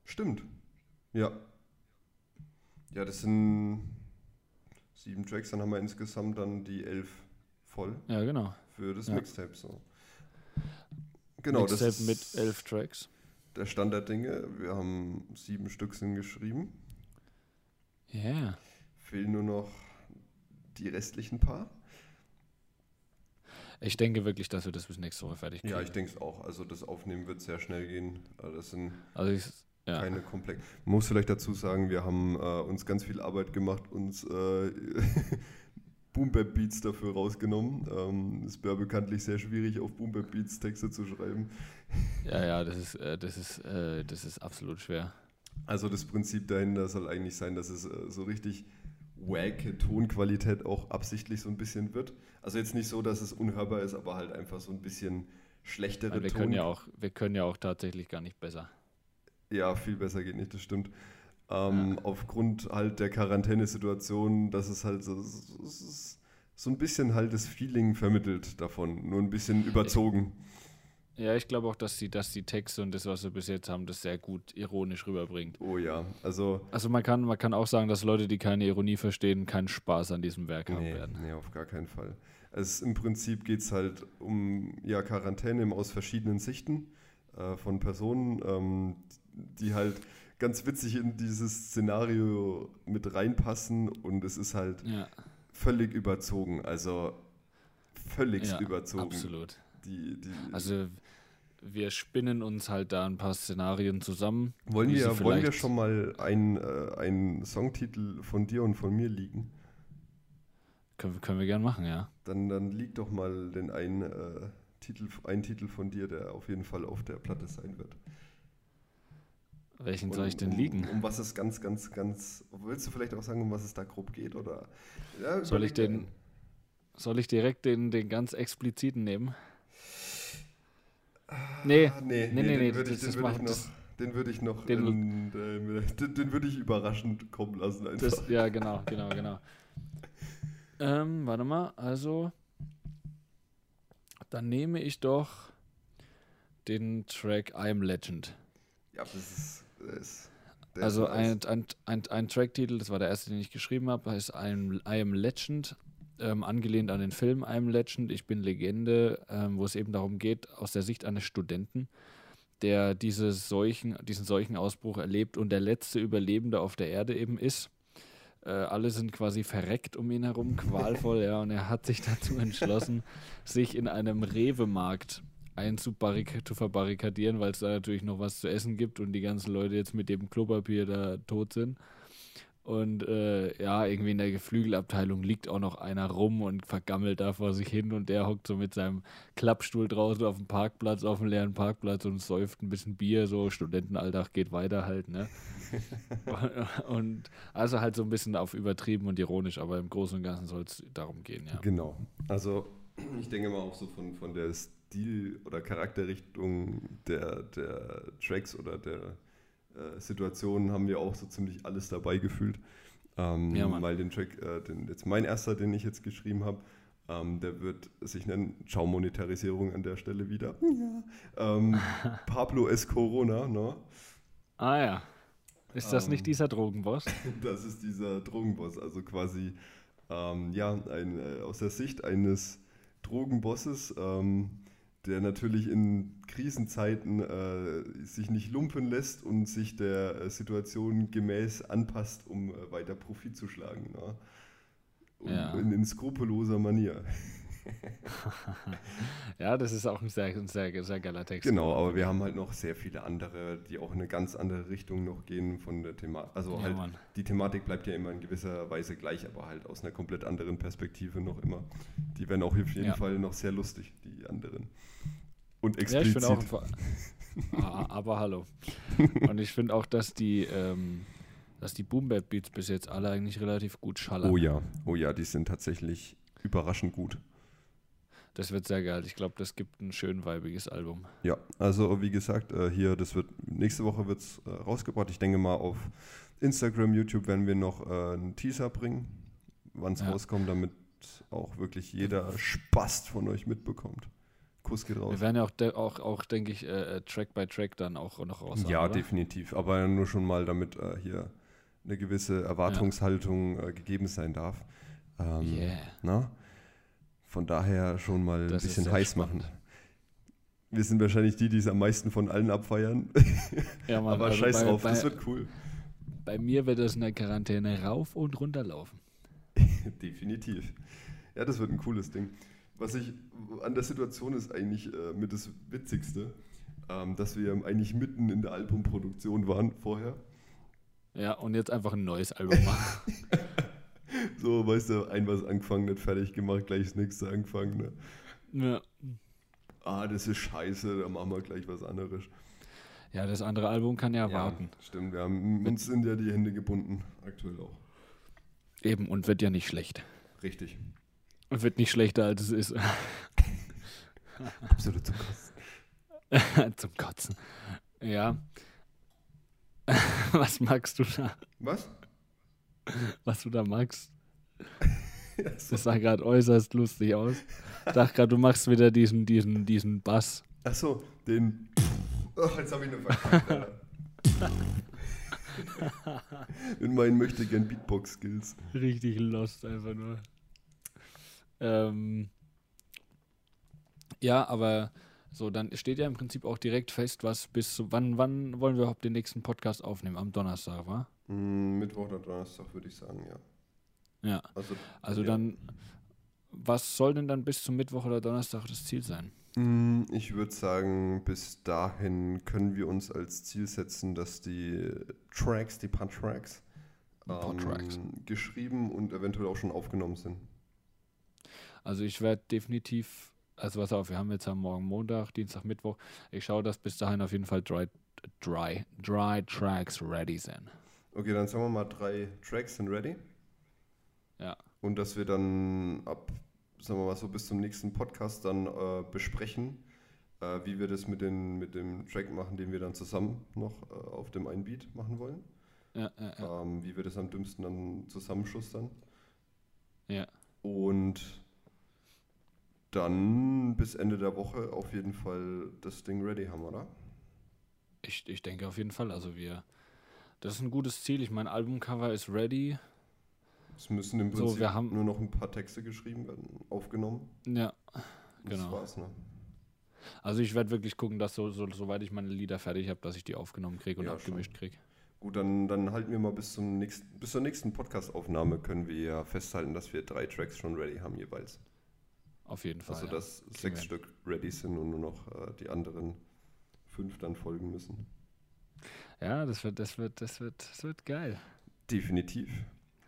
B: Stimmt. Ja, ja, das sind sieben Tracks, dann haben wir insgesamt dann die elf voll.
A: Ja, genau.
B: Für das
A: ja.
B: Mixtape so.
A: Genau, Mixtape das ist mit elf Tracks.
B: Der Stand der Dinge. Wir haben sieben Stück sind geschrieben.
A: Ja. Yeah.
B: Fehlen nur noch die restlichen paar.
A: Ich denke wirklich, dass wir das bis nächste Woche fertig kriegen.
B: Ja, ich denke es auch. Also das Aufnehmen wird sehr schnell gehen. Das sind
A: also ich, ja.
B: Keine komplex. Man muss vielleicht dazu sagen, wir haben äh, uns ganz viel Arbeit gemacht, uns äh, Boom Bap Beats dafür rausgenommen. Ähm, es wäre bekanntlich sehr schwierig, auf Boom Bap Beats Texte zu schreiben.
A: Ja, ja, das ist, äh, das ist, äh, das ist absolut schwer.
B: Also das Prinzip dahinter soll eigentlich sein, dass es äh, so richtig wacke Tonqualität auch absichtlich so ein bisschen wird. Also jetzt nicht so, dass es unhörbar ist, aber halt einfach so ein bisschen schlechtere
A: wir Ton. Können ja auch, wir können ja auch tatsächlich gar nicht besser.
B: Ja, viel besser geht nicht, das stimmt. Ähm, ja. Aufgrund halt der Quarantänesituation, dass es halt so, so, so, ein bisschen halt das Feeling vermittelt davon, nur ein bisschen überzogen.
A: Ich, ja, ich glaube auch, dass die, dass die Texte und das, was wir bis jetzt haben, das sehr gut ironisch rüberbringt.
B: Oh ja, also.
A: Also man kann, man kann auch sagen, dass Leute, die keine Ironie verstehen, keinen Spaß an diesem Werk
B: nee,
A: haben werden.
B: Nee, auf gar keinen Fall. Es, Im Prinzip geht es halt um ja, Quarantäne aus verschiedenen Sichten äh, von Personen, ähm, die halt ganz witzig in dieses Szenario mit reinpassen und es ist halt
A: Ja,
B: völlig überzogen. Also völlig
A: ja
B: überzogen.
A: absolut.
B: Die, die,
A: Also wir spinnen uns halt da ein paar Szenarien zusammen.
B: wollen, wir, wollen wir schon mal einen, äh, einen Songtitel von dir und von mir liegen?
A: Können, können wir gern machen, ja.
B: Dann, dann liegt doch mal den einen, äh, Titel, einen Titel von dir, der auf jeden Fall auf der Platte sein wird.
A: Welchen
B: Und
A: soll ich denn liegen?
B: Um was es ganz, ganz, ganz. Willst du vielleicht auch sagen, um was es da grob geht? Oder, ja,
A: Soll ich den-. Soll ich direkt den, den ganz expliziten nehmen? Nee,
B: Ah, nee,
A: nee, nee, nee,
B: den würde ich, den würd ich noch. Den würde ich noch,
A: Den-
B: in, äh, den, den würde ich überraschend kommen lassen einfach.
A: das, ja, genau, genau, genau. Ähm, warte mal, also dann nehme ich doch den Track I Am Legend.
B: ja, das ist, ist
A: Also ein, ein, ein, ein Tracktitel, das war der erste, den ich geschrieben habe, heißt I Am, I Am Legend, ähm, angelehnt an den Film I Am Legend, ich bin Legende, ähm, wo es eben darum geht, aus der Sicht eines Studenten, der diese Seuchen, diesen Seuchenausbruch erlebt und der letzte Überlebende auf der Erde eben ist. Äh, alle sind quasi verreckt um ihn herum, qualvoll, ja, und er hat sich dazu entschlossen, sich in einem Rewe-Markt einzubarrik zu verbarrikadieren, weil es da natürlich noch was zu essen gibt und die ganzen Leute jetzt mit dem Klopapier da tot sind. Und äh, ja, irgendwie in der Geflügelabteilung liegt auch noch einer rum und vergammelt da vor sich hin und der hockt so mit seinem Klappstuhl draußen auf dem Parkplatz, auf dem leeren Parkplatz und säuft ein bisschen Bier, so Studentenalltag geht weiter halt, ne? und also halt so ein bisschen auf übertrieben und ironisch, aber im Großen und Ganzen soll es darum gehen, ja.
B: Genau. Also ich denke mal auch so von, von der Stil- oder Charakterrichtung der, der Tracks oder der äh, Situationen haben wir auch so ziemlich alles dabei gefühlt. Ähm,
A: Ja,
B: weil den Track, äh, den, jetzt mein erster, den ich jetzt geschrieben habe, ähm, der wird sich nennen, Ciao Monetarisierung an der Stelle wieder. Ja. Ähm, Pablo es Corona, ne?
A: Ah ja. Ist das
B: Ähm.
A: nicht dieser Drogenboss?
B: Das ist dieser Drogenboss, also quasi ähm, ja, ein, äh, aus der Sicht eines Drogenbosses, ähm, der natürlich in Krisenzeiten äh, sich nicht lumpen lässt und sich der äh, Situation gemäß anpasst, um äh, weiter Profit zu schlagen. Ne? Und
A: Ja.
B: in, in skrupelloser Manier.
A: ja, das ist auch ein sehr, ein sehr, sehr geiler Text.
B: Genau, aber wir haben halt noch sehr viele andere, die auch in eine ganz andere Richtung noch gehen von der Thematik. Also
A: Ja,
B: halt,
A: Mann.
B: die Thematik bleibt ja immer in gewisser Weise gleich, aber halt aus einer komplett anderen Perspektive noch immer. Die werden auch auf jeden
A: Ja.
B: Fall noch sehr lustig, die anderen. Und
A: Ja, ich
B: explizit.
A: finde auch. Vor- ah, aber hallo. Und ich finde auch, dass die, ähm, dass die Boom Bap Beats bis jetzt alle eigentlich relativ gut schallern.
B: oh ja, oh ja, die sind tatsächlich überraschend gut.
A: Das wird sehr geil. Ich glaube, das gibt ein schön weibiges Album.
B: Ja, also wie gesagt, äh, hier, das wird, nächste Woche wird es äh, rausgebracht. Ich denke mal, auf Instagram, YouTube werden wir noch äh, einen Teaser bringen, wann es
A: Ja.
B: rauskommt, damit auch wirklich jeder Spast von euch mitbekommt. Kuss geht raus.
A: Wir werden ja auch, de auch, auch denke ich, äh, Track by Track dann auch noch raus.
B: Ja,
A: oder?
B: definitiv. Aber nur schon mal, damit äh, hier eine gewisse Erwartungshaltung äh, gegeben sein darf. Ähm,
A: Yeah.
B: na? Von daher schon mal ein
A: Das ist
B: bisschen heiß
A: spannend.
B: machen. Wir sind wahrscheinlich die, die es am meisten von allen abfeiern.
A: Ja, Mann,
B: Aber
A: also
B: scheiß
A: bei,
B: drauf,
A: bei,
B: das wird cool.
A: bei mir wird das in der Quarantäne rauf und runter laufen.
B: Definitiv. Ja, das wird ein cooles Ding. Was ich an der Situation ist eigentlich äh, mit das Witzigste, ähm, dass wir eigentlich mitten in der Albumproduktion waren vorher.
A: Ja, und jetzt einfach ein neues Album machen.
B: So, weißt du, ein was angefangen, nicht fertig gemacht, gleich das nächste angefangen. Ne?
A: ja.
B: Ah, das ist scheiße, dann machen wir gleich was anderes.
A: ja, das andere Album kann ja, warten.
B: stimmt. Wir haben, uns sind ja die Hände gebunden, aktuell auch.
A: Eben, und wird ja nicht schlecht.
B: Richtig.
A: Wird nicht schlechter, als es ist.
B: Absolut zum Kosten.
A: Zum Kotzen. Ja. Was magst du da?
B: Was?
A: Was du da magst?
B: So.
A: Das sah gerade äußerst lustig aus. Ich dachte gerade, du machst wieder diesen, diesen, diesen Bass.
B: Achso, den. Ach, jetzt habe ich eine verkackt. In meinen möchte gern Beatbox-Skills.
A: Richtig lost einfach nur. Ähm, ja, aber So, dann steht ja im Prinzip auch direkt fest, was bis wann, wann wollen wir überhaupt den nächsten Podcast aufnehmen? Am Donnerstag, wa?
B: Mm, Mittwoch oder Donnerstag würde ich sagen, ja.
A: Ja.
B: Also,
A: Also
B: ja.
A: dann, was soll denn dann bis zum Mittwoch oder Donnerstag das Ziel sein?
B: Mm, Ich würde sagen, bis dahin können wir uns als Ziel setzen, dass die Tracks, die paar Tracks,
A: Ein paar
B: ähm,
A: Tracks.
B: geschrieben und eventuell auch schon aufgenommen sind.
A: Also ich werde definitiv, also pass auf, wir haben jetzt am Morgen Montag, Dienstag, Mittwoch. Ich schaue, dass bis dahin auf jeden Fall dry, dry, dry Tracks ready sind.
B: Okay, dann sagen wir mal, drei Tracks sind ready.
A: Ja.
B: Und dass wir dann ab, sagen wir mal so, bis zum nächsten Podcast dann äh, besprechen, äh, wie wir das mit, den, mit dem Track machen, den wir dann zusammen noch äh, auf dem einen Beat machen wollen.
A: Ja, ja, ja.
B: Ähm, wie wir das am dümmsten dann zusammenschustern.
A: ja.
B: Und dann bis Ende der Woche auf jeden Fall das Ding ready haben, oder?
A: Ich, ich denke auf jeden Fall. Also wir, das ist ein gutes Ziel. Ich meine, Albumcover ist ready.
B: Es müssen im
A: So,
B: Prinzip
A: wir haben-
B: nur noch ein paar Texte geschrieben werden, aufgenommen.
A: Ja, Genau.
B: Das war's, ne?
A: also ich werde wirklich gucken, dass so, so, soweit ich meine Lieder fertig habe, dass ich die aufgenommen kriege und
B: Ja,
A: abgemischt kriege.
B: Gut, dann, dann halten wir mal bis, zum nächsten, bis zur nächsten Podcast-Aufnahme können wir ja festhalten, dass wir drei Tracks schon ready haben jeweils.
A: Auf jeden Fall.
B: Also
A: ja.
B: dass
A: Kriegen
B: sechs Stück ready sind und nur noch äh, die anderen fünf dann folgen müssen.
A: ja, das wird, das wird, das wird, das wird geil.
B: Definitiv.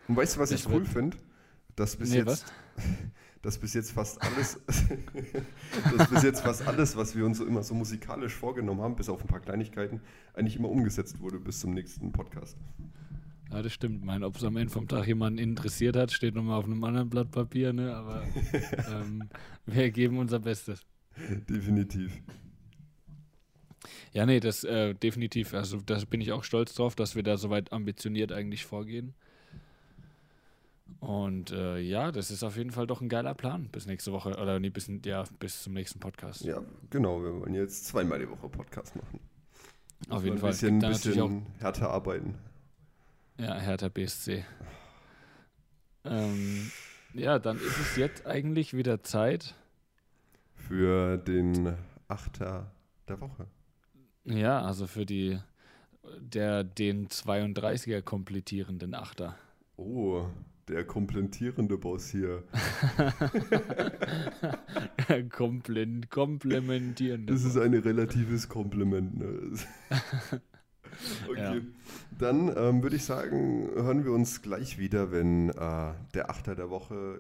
B: Und weißt du, was
A: Das
B: ich cool finde? Dass bis
A: Nee,
B: jetzt, dass bis jetzt fast alles, dass bis jetzt fast alles, was wir uns so immer so musikalisch vorgenommen haben, bis auf ein paar Kleinigkeiten, eigentlich immer umgesetzt wurde bis zum nächsten Podcast.
A: Ja, das stimmt. Mein, ob es am Ende vom Tag jemanden interessiert hat, steht nochmal auf einem anderen Blatt Papier, ne? Aber ähm, wir geben unser Bestes.
B: Definitiv.
A: Ja, nee, das äh, definitiv. Also da bin ich auch stolz drauf, dass wir da soweit ambitioniert eigentlich vorgehen. Und äh, ja, das ist auf jeden Fall doch ein geiler Plan bis nächste Woche oder nee, bis, ja, bis zum nächsten Podcast.
B: Ja, genau. Wir wollen jetzt zweimal die Woche Podcast machen.
A: auf jeden Fall.
B: Ein bisschen, bisschen härter arbeiten.
A: Ja, Hertha BSC. Ähm, ja, dann ist es jetzt eigentlich wieder Zeit.
B: Für den Achter der Woche.
A: Ja, also für die der den 32er komplettierenden Achter.
B: Oh, der komplementierende Boss hier.
A: Komplen komplementierende.
B: Das ist ein relatives Kompliment. Ne? okay,
A: Ja.
B: dann ähm, würde ich sagen, hören wir uns gleich wieder, wenn äh, der Achter der Woche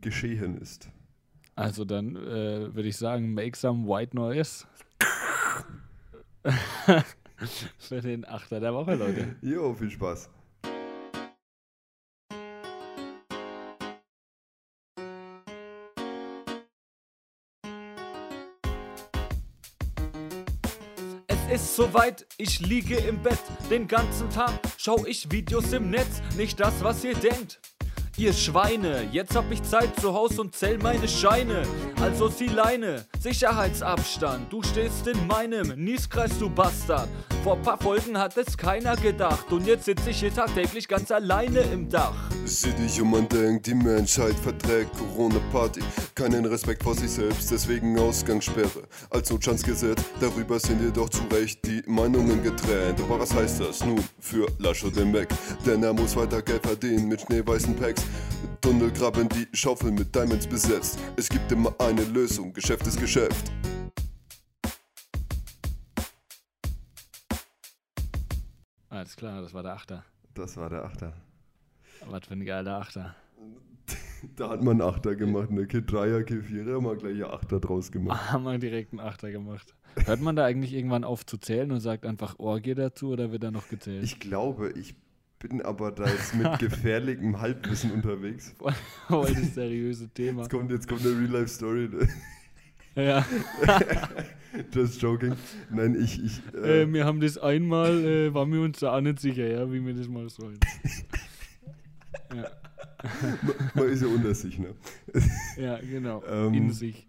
B: geschehen ist.
A: Also dann äh, würde ich sagen, make some white noise. Für den Achter der Woche, Leute.
B: Jo, viel Spaß.
A: Soweit, ich liege im Bett. Den ganzen Tag schau ich Videos im Netz. Nicht das, was ihr denkt. Ihr Schweine, jetzt hab ich Zeit zu Haus und zähl meine Scheine. Also zieh Leine, Sicherheitsabstand. Du stehst in meinem Nieskreis, du Bastard. Vor paar Folgen hat es keiner gedacht. Und jetzt sitz ich hier tagtäglich ganz alleine im Dach.
B: Sieh dich um und denk, die Menschheit verträgt Corona-Party. Keinen Respekt vor sich selbst, deswegen Ausgangssperre. Als Notstandsgesetz, darüber sind jedoch zu Recht die Meinungen getrennt. Aber was heißt das nun für Lascho den Mac? Denn er muss weiter Geld verdienen mit schneeweißen Packs. Tunnel graben die Schaufel mit Diamonds besetzt. Es gibt immer eine Lösung, Geschäft ist Geschäft.
A: Alles klar, das war der Achter.
B: Das war der Achter.
A: Was für ein geiler Achter.
B: Da hat man Achter gemacht, ne? Kid Dreier, Kid Vierer, haben wir gleich ein Achter draus gemacht.
A: Haben wir direkt einen Achter gemacht. Hört man da eigentlich irgendwann auf zu zählen und sagt einfach Orgie dazu oder wird da noch gezählt?
B: Ich glaube, ich bin aber da jetzt mit gefährlichem Halbwissen unterwegs.
A: Voll das seriöse Thema.
B: Jetzt kommt, jetzt kommt eine Real-Life-Story. ne?
A: Ja.
B: Just joking. Nein, ich, ich, äh,
A: Äh, wir haben das einmal, äh, waren wir uns da auch nicht sicher, ja, wie wir das machen sollen. ja,
B: man ist ja unter sich, ne?
A: ja, genau.
B: Ähm,
A: In sich.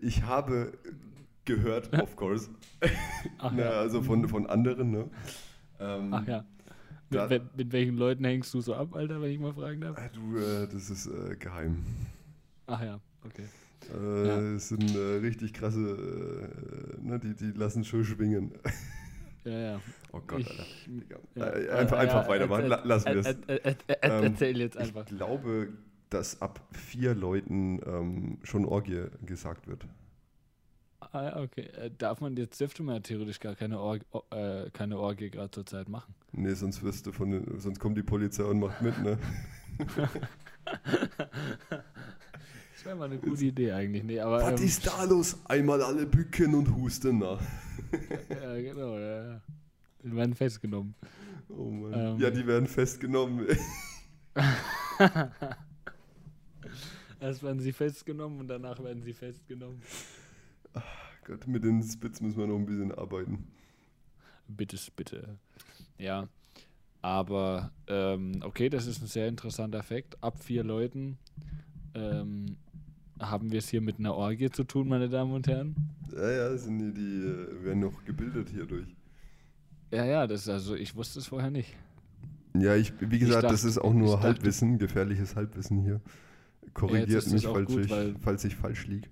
B: Ich habe gehört, of course,
A: Ach
B: na,
A: ja.
B: also von, von anderen, ne? Ähm,
A: Ach ja. Mit, mit, mit welchen Leuten hängst du so ab, Alter, wenn ich mal fragen darf?
B: äh, Du, äh, das ist äh, geheim.
A: Ach ja, okay.
B: Äh,
A: Ja.
B: sind äh, richtig krasse, äh, ne, die, die lassen schon schwingen.
A: Ja, ja.
B: Oh Gott,
A: Ich-
B: Alter.
A: Ja.
B: Äh, einfach einfach weitermachen, La- lassen wir es.
A: äh, äh, äh, äh,
B: Ähm,
A: Erzähl jetzt einfach.
B: Ich glaube, dass ab vier Leuten ähm, schon Orgie gesagt wird.
A: Ah, okay. Äh, darf man jetzt dürfte man ja theoretisch gar keine, Org, o- äh, keine Orgie gerade zur Zeit machen.
B: Nee, sonst wirst du von sonst kommt die Polizei und macht mit, ne?
A: Das wäre mal eine gute Idee eigentlich. Nee, aber,
B: Was
A: ähm,
B: ist da los? Einmal alle bücken und husten nach.
A: Ja, genau, ja, ja. Die werden festgenommen.
B: Oh Mann.
A: Ähm.
B: ja, die werden festgenommen.
A: Erst werden sie festgenommen und danach werden sie festgenommen.
B: Gott, mit den Spits müssen wir noch ein bisschen arbeiten.
A: Bitte, bitte. Ja. Aber, ähm, okay, das ist ein sehr interessanter Fakt. Ab vier Leuten ähm, haben wir es hier mit einer Orgie zu tun, meine Damen und Herren.
B: Ja, ja, sind die, die äh, werden noch gebildet hierdurch.
A: Ja, ja, das ist also, ich wusste es vorher nicht.
B: Ja, ich, wie gesagt, das
A: dachte-
B: ist auch
A: ich
B: nur
A: dachte-
B: Halbwissen, gefährliches Halbwissen hier. Korrigiert
A: es
B: mich, falls,
A: gut,
B: ich, falls ich falsch liege.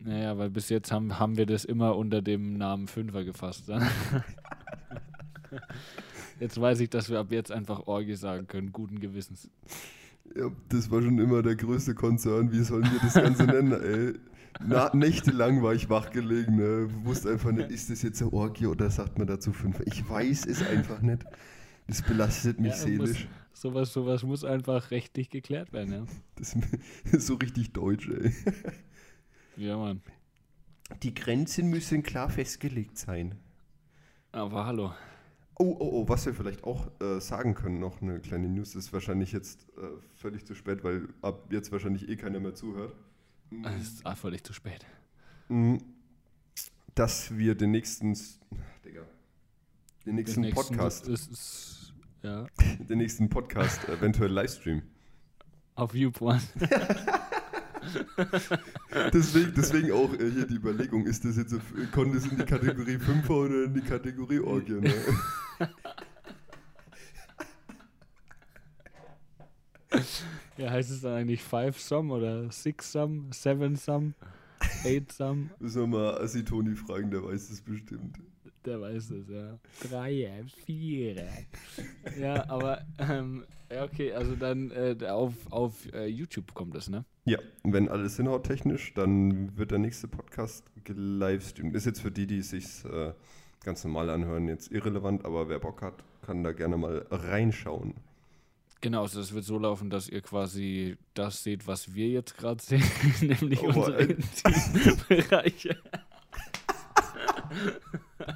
A: Naja, weil bis jetzt haben, haben wir das immer unter dem Namen Fünfer gefasst. ne? jetzt weiß ich, dass wir ab jetzt einfach Orgie sagen können, guten Gewissens.
B: Ja, das war schon immer der größte Konzern. Wie sollen wir das Ganze nennen, ey? Na, nächtelang war ich wach gelegen, ne? Wusste einfach nicht, ist das jetzt eine Orgie oder sagt man dazu fünf? Ich weiß es einfach nicht. Das belastet mich
A: Ja, muss-
B: seelisch.
A: Sowas, sowas muss einfach rechtlich geklärt werden, ja.
B: Das ist so richtig deutsch, ey.
A: Ja, Mann.
B: Die Grenzen müssen klar festgelegt sein.
A: Aber hallo.
B: Oh, oh, oh, was wir vielleicht auch äh, sagen können, noch eine kleine News, ist wahrscheinlich jetzt äh, völlig zu spät, weil ab jetzt wahrscheinlich eh keiner mehr zuhört.
A: Es ist ah, völlig zu spät.
B: Mm, Dass wir den nächsten, Digga, den nächsten
A: nächste-
B: Podcast,
A: Das ist, ja,
B: den nächsten Podcast eventuell Livestream.
A: auf YouPorn.
B: Deswegen, deswegen auch äh, hier die Überlegung, ist das jetzt, kommt das in die Kategorie 5 oder in die Kategorie Orgie? Ne?
A: Ja, heißt es dann eigentlich Five Sum oder Six Sum, Seven Sum, Eight Sum?
B: Müssen wir mal Assi-Toni fragen, der weiß es bestimmt.
A: Der weiß es, ja. Drei, vier. ja, aber, ähm, ja, okay, also dann äh, auf, auf äh, YouTube kommt es, ne?
B: Ja, wenn alles hinhaut technisch, dann wird der nächste Podcast gelivestreamt. Ist jetzt für die, die es sich äh, ganz normal anhören, jetzt irrelevant, aber wer Bock hat, kann da gerne mal reinschauen.
A: Genau, also das wird so laufen, dass ihr quasi das seht, was wir jetzt gerade sehen, nämlich
B: Oh,
A: unsere intimen Bereiche.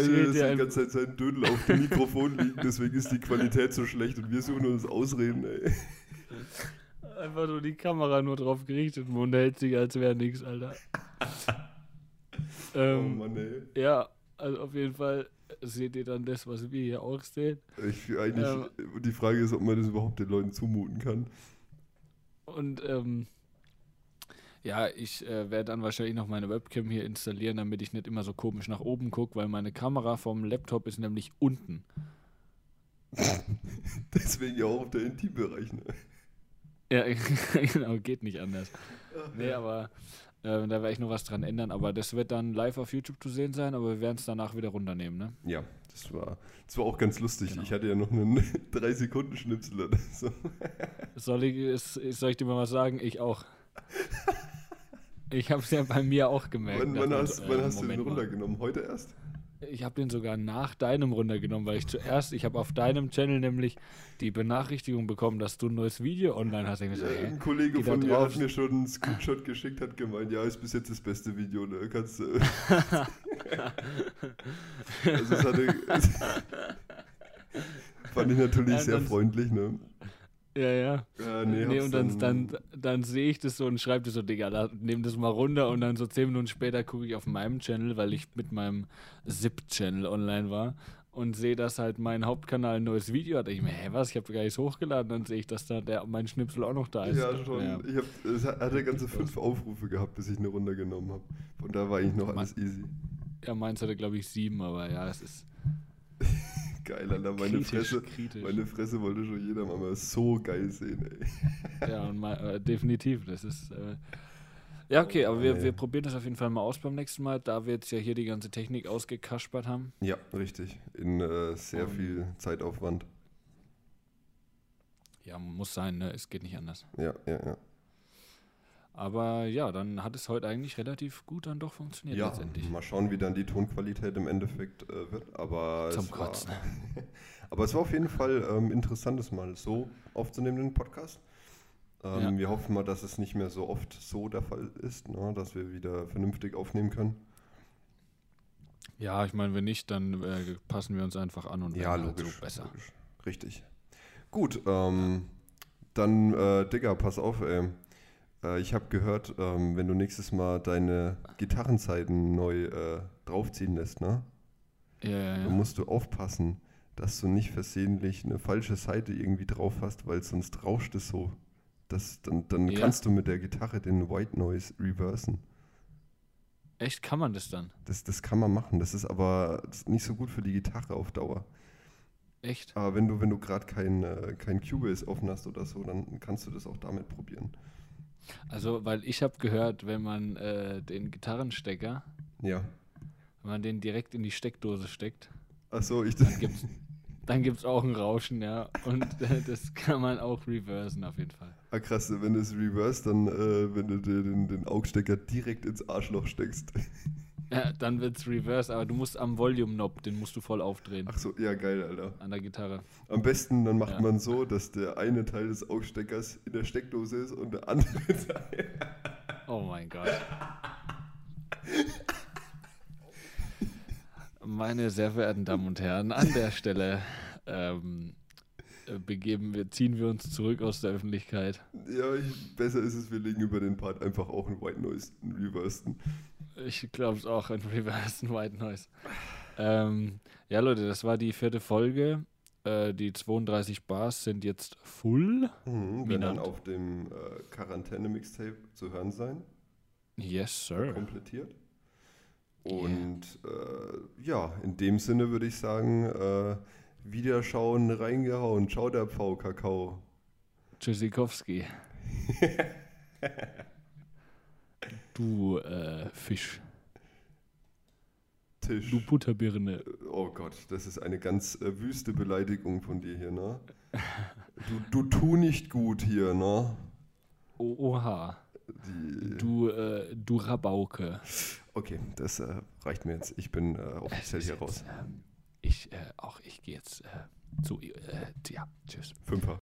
A: Ich red
B: ist
A: ja
B: die ganze Zeit sein Dödel auf dem Mikrofon liegen, deswegen ist die Qualität so schlecht und wir suchen uns Ausreden, ey.
A: Einfach nur die Kamera nur drauf gerichtet und unterhält sich, als wäre nichts, Alter.
B: Oh
A: ähm,
B: Mann, ey.
A: ja, also auf jeden Fall seht ihr dann das, was wir hier auch sehen.
B: Ich, eigentlich,
A: Ähm.
B: die Frage ist, ob man das überhaupt den Leuten zumuten kann.
A: Und ähm, ja, ich äh, werde dann wahrscheinlich noch meine Webcam hier installieren, damit ich nicht immer so komisch nach oben gucke, weil meine Kamera vom Laptop ist nämlich unten.
B: Deswegen ja auch der Intimbereich, ne?
A: Ja, genau, geht nicht anders. Nee, aber äh, da werde ich noch was dran ändern. Aber das wird dann live auf YouTube zu sehen sein, aber wir werden es danach wieder runternehmen, ne?
B: Ja, das war, das war auch ganz lustig.
A: Genau.
B: Ich hatte ja noch einen 3-Sekunden-Schnipsel oder so.
A: Soll ich, soll ich dir mal was sagen? Ich auch. Ich habe es ja bei mir auch gemerkt.
B: Wann, wann, hast,
A: äh,
B: wann hast du den runtergenommen? Heute erst?
A: Ich habe den sogar nach deinem runtergenommen, weil ich zuerst, ich habe auf deinem Channel nämlich die Benachrichtigung bekommen, dass du ein neues Video online hast.
B: Ja,
A: gesagt, hä?
B: ein Kollege von mir hat mir schon einen Screenshot geschickt, hat gemeint, ja, ist bis jetzt das beste Video, ne? Kannst du. also es hatte. fand ich natürlich
A: Ja,
B: sehr freundlich, ne?
A: Ja, ja.
B: Ja,
A: Nee,
B: hab's
A: und dann, dann, dann sehe ich das so und schreibe das so, Digga, la- nehm das mal runter und dann so zehn Minuten später gucke ich auf meinem Channel, weil ich mit meinem ZIP-Channel online war und sehe, dass halt mein Hauptkanal ein neues Video hat. Ich mir, hä, was? Ich habe gar nichts hochgeladen. Dann sehe ich, dass da der, mein Schnipsel auch noch da ist.
B: Ja, schon. Ja. Ich hab, es hatte ganze fünf Aufrufe gehabt, bis ich eine runtergenommen habe. Von da war eigentlich noch alles easy.
A: Ja, meins hatte, glaube ich, sieben, aber ja, es ist.
B: Geil, Alter. Meine, kritisch, Fresse, kritisch. meine Fresse wollte schon jeder mal so geil sehen,
A: ey. ja, und mal, äh, definitiv. Das ist. Äh, ja, okay, aber wir, wir probieren das auf jeden Fall mal aus beim nächsten Mal, da wir jetzt ja hier die ganze Technik ausgekaspert haben.
B: Ja, richtig. In äh, sehr Und viel Zeitaufwand.
A: Ja, muss sein, ne? Es geht nicht anders.
B: Ja, ja, ja.
A: Aber ja, dann hat es heute eigentlich relativ gut dann doch funktioniert
B: ja, letztendlich. Mal schauen, wie dann die Tonqualität im Endeffekt äh, wird. Aber
A: Zum Kotzen.
B: Aber es war auf jeden Fall ähm, interessantes Mal so aufzunehmen, den Podcast. Ähm, ja. Wir hoffen mal, dass es nicht mehr so oft so der Fall ist, ne, dass wir wieder vernünftig aufnehmen können.
A: Ja, ich meine, wenn nicht, dann äh, passen wir uns einfach an und
B: ja, logisch, halt so besser. Logisch. Richtig. Gut, ähm, dann, äh, Digga, pass auf, ey. Äh, ich habe gehört, ähm, wenn du nächstes Mal deine Gitarrenzeiten neu äh, draufziehen lässt, ne?
A: Ja, ja, ja.
B: Dann musst du aufpassen, dass du nicht versehentlich eine falsche Seite irgendwie drauf hast, weil sonst rauscht es so das, dann dann ja. kannst du mit der Gitarre den White Noise reversen.
A: Echt? Kann man das dann?
B: Das, das kann man machen. Das ist aber nicht so gut für die Gitarre auf Dauer.
A: Echt?
B: Aber wenn du, wenn du gerade kein, äh, kein Cubase offen hast oder so, dann kannst du das auch damit probieren.
A: Also, weil ich habe gehört, wenn man äh, den Gitarrenstecker,
B: ja.
A: wenn man den direkt in die Steckdose steckt,
B: Achso, ich
A: dann gibt's, dann gibt es auch ein Rauschen, ja. Und äh, das kann man auch reversen auf jeden Fall.
B: Ah, krass, wenn du es reverse, dann, äh, wenn du dir den, den Augstecker direkt ins Arschloch steckst.
A: Ja, dann wird es reverse, aber du musst am Volume-Knob, den musst du voll aufdrehen.
B: Ach so, ja, geil, Alter.
A: An der Gitarre.
B: Am besten, dann macht ja. man so, dass der eine Teil des Augsteckers in der Steckdose ist und der andere Teil.
A: Oh mein Gott. Meine sehr verehrten Damen und Herren, an der Stelle ähm, äh, begeben wir, ziehen wir uns zurück aus der Öffentlichkeit.
B: Ja, ich, besser ist es, wir legen über den Part einfach auch ein White Noise, einen Reversten.
A: Ich glaube es auch, ein Reversten White Noise. Ähm, ja, Leute, das war die vierte Folge. Äh, die 32 Bars sind jetzt full.
B: Mhm, werden dann auf dem äh, Quarantäne-Mixtape zu hören sein.
A: Yes, sir.
B: Komplettiert. Und yeah. äh, ja, in dem Sinne würde ich sagen, äh, Wiederschauen reingehauen. Ciao, der Pfau Kakao.
A: Tschüssikowski. du äh, Fisch.
B: Tisch.
A: Du Butterbirne.
B: Oh Gott, das ist eine ganz äh, wüste Beleidigung von dir hier, ne? Du, du tu nicht gut hier, ne?
A: oha. Die, du, äh, du Rabauke.
B: Okay, das äh, reicht mir jetzt. Ich bin äh, offiziell hier raus.
A: Ich, äh, auch ich gehe jetzt äh, zu, äh, ja, tschüss.
B: Fünfer.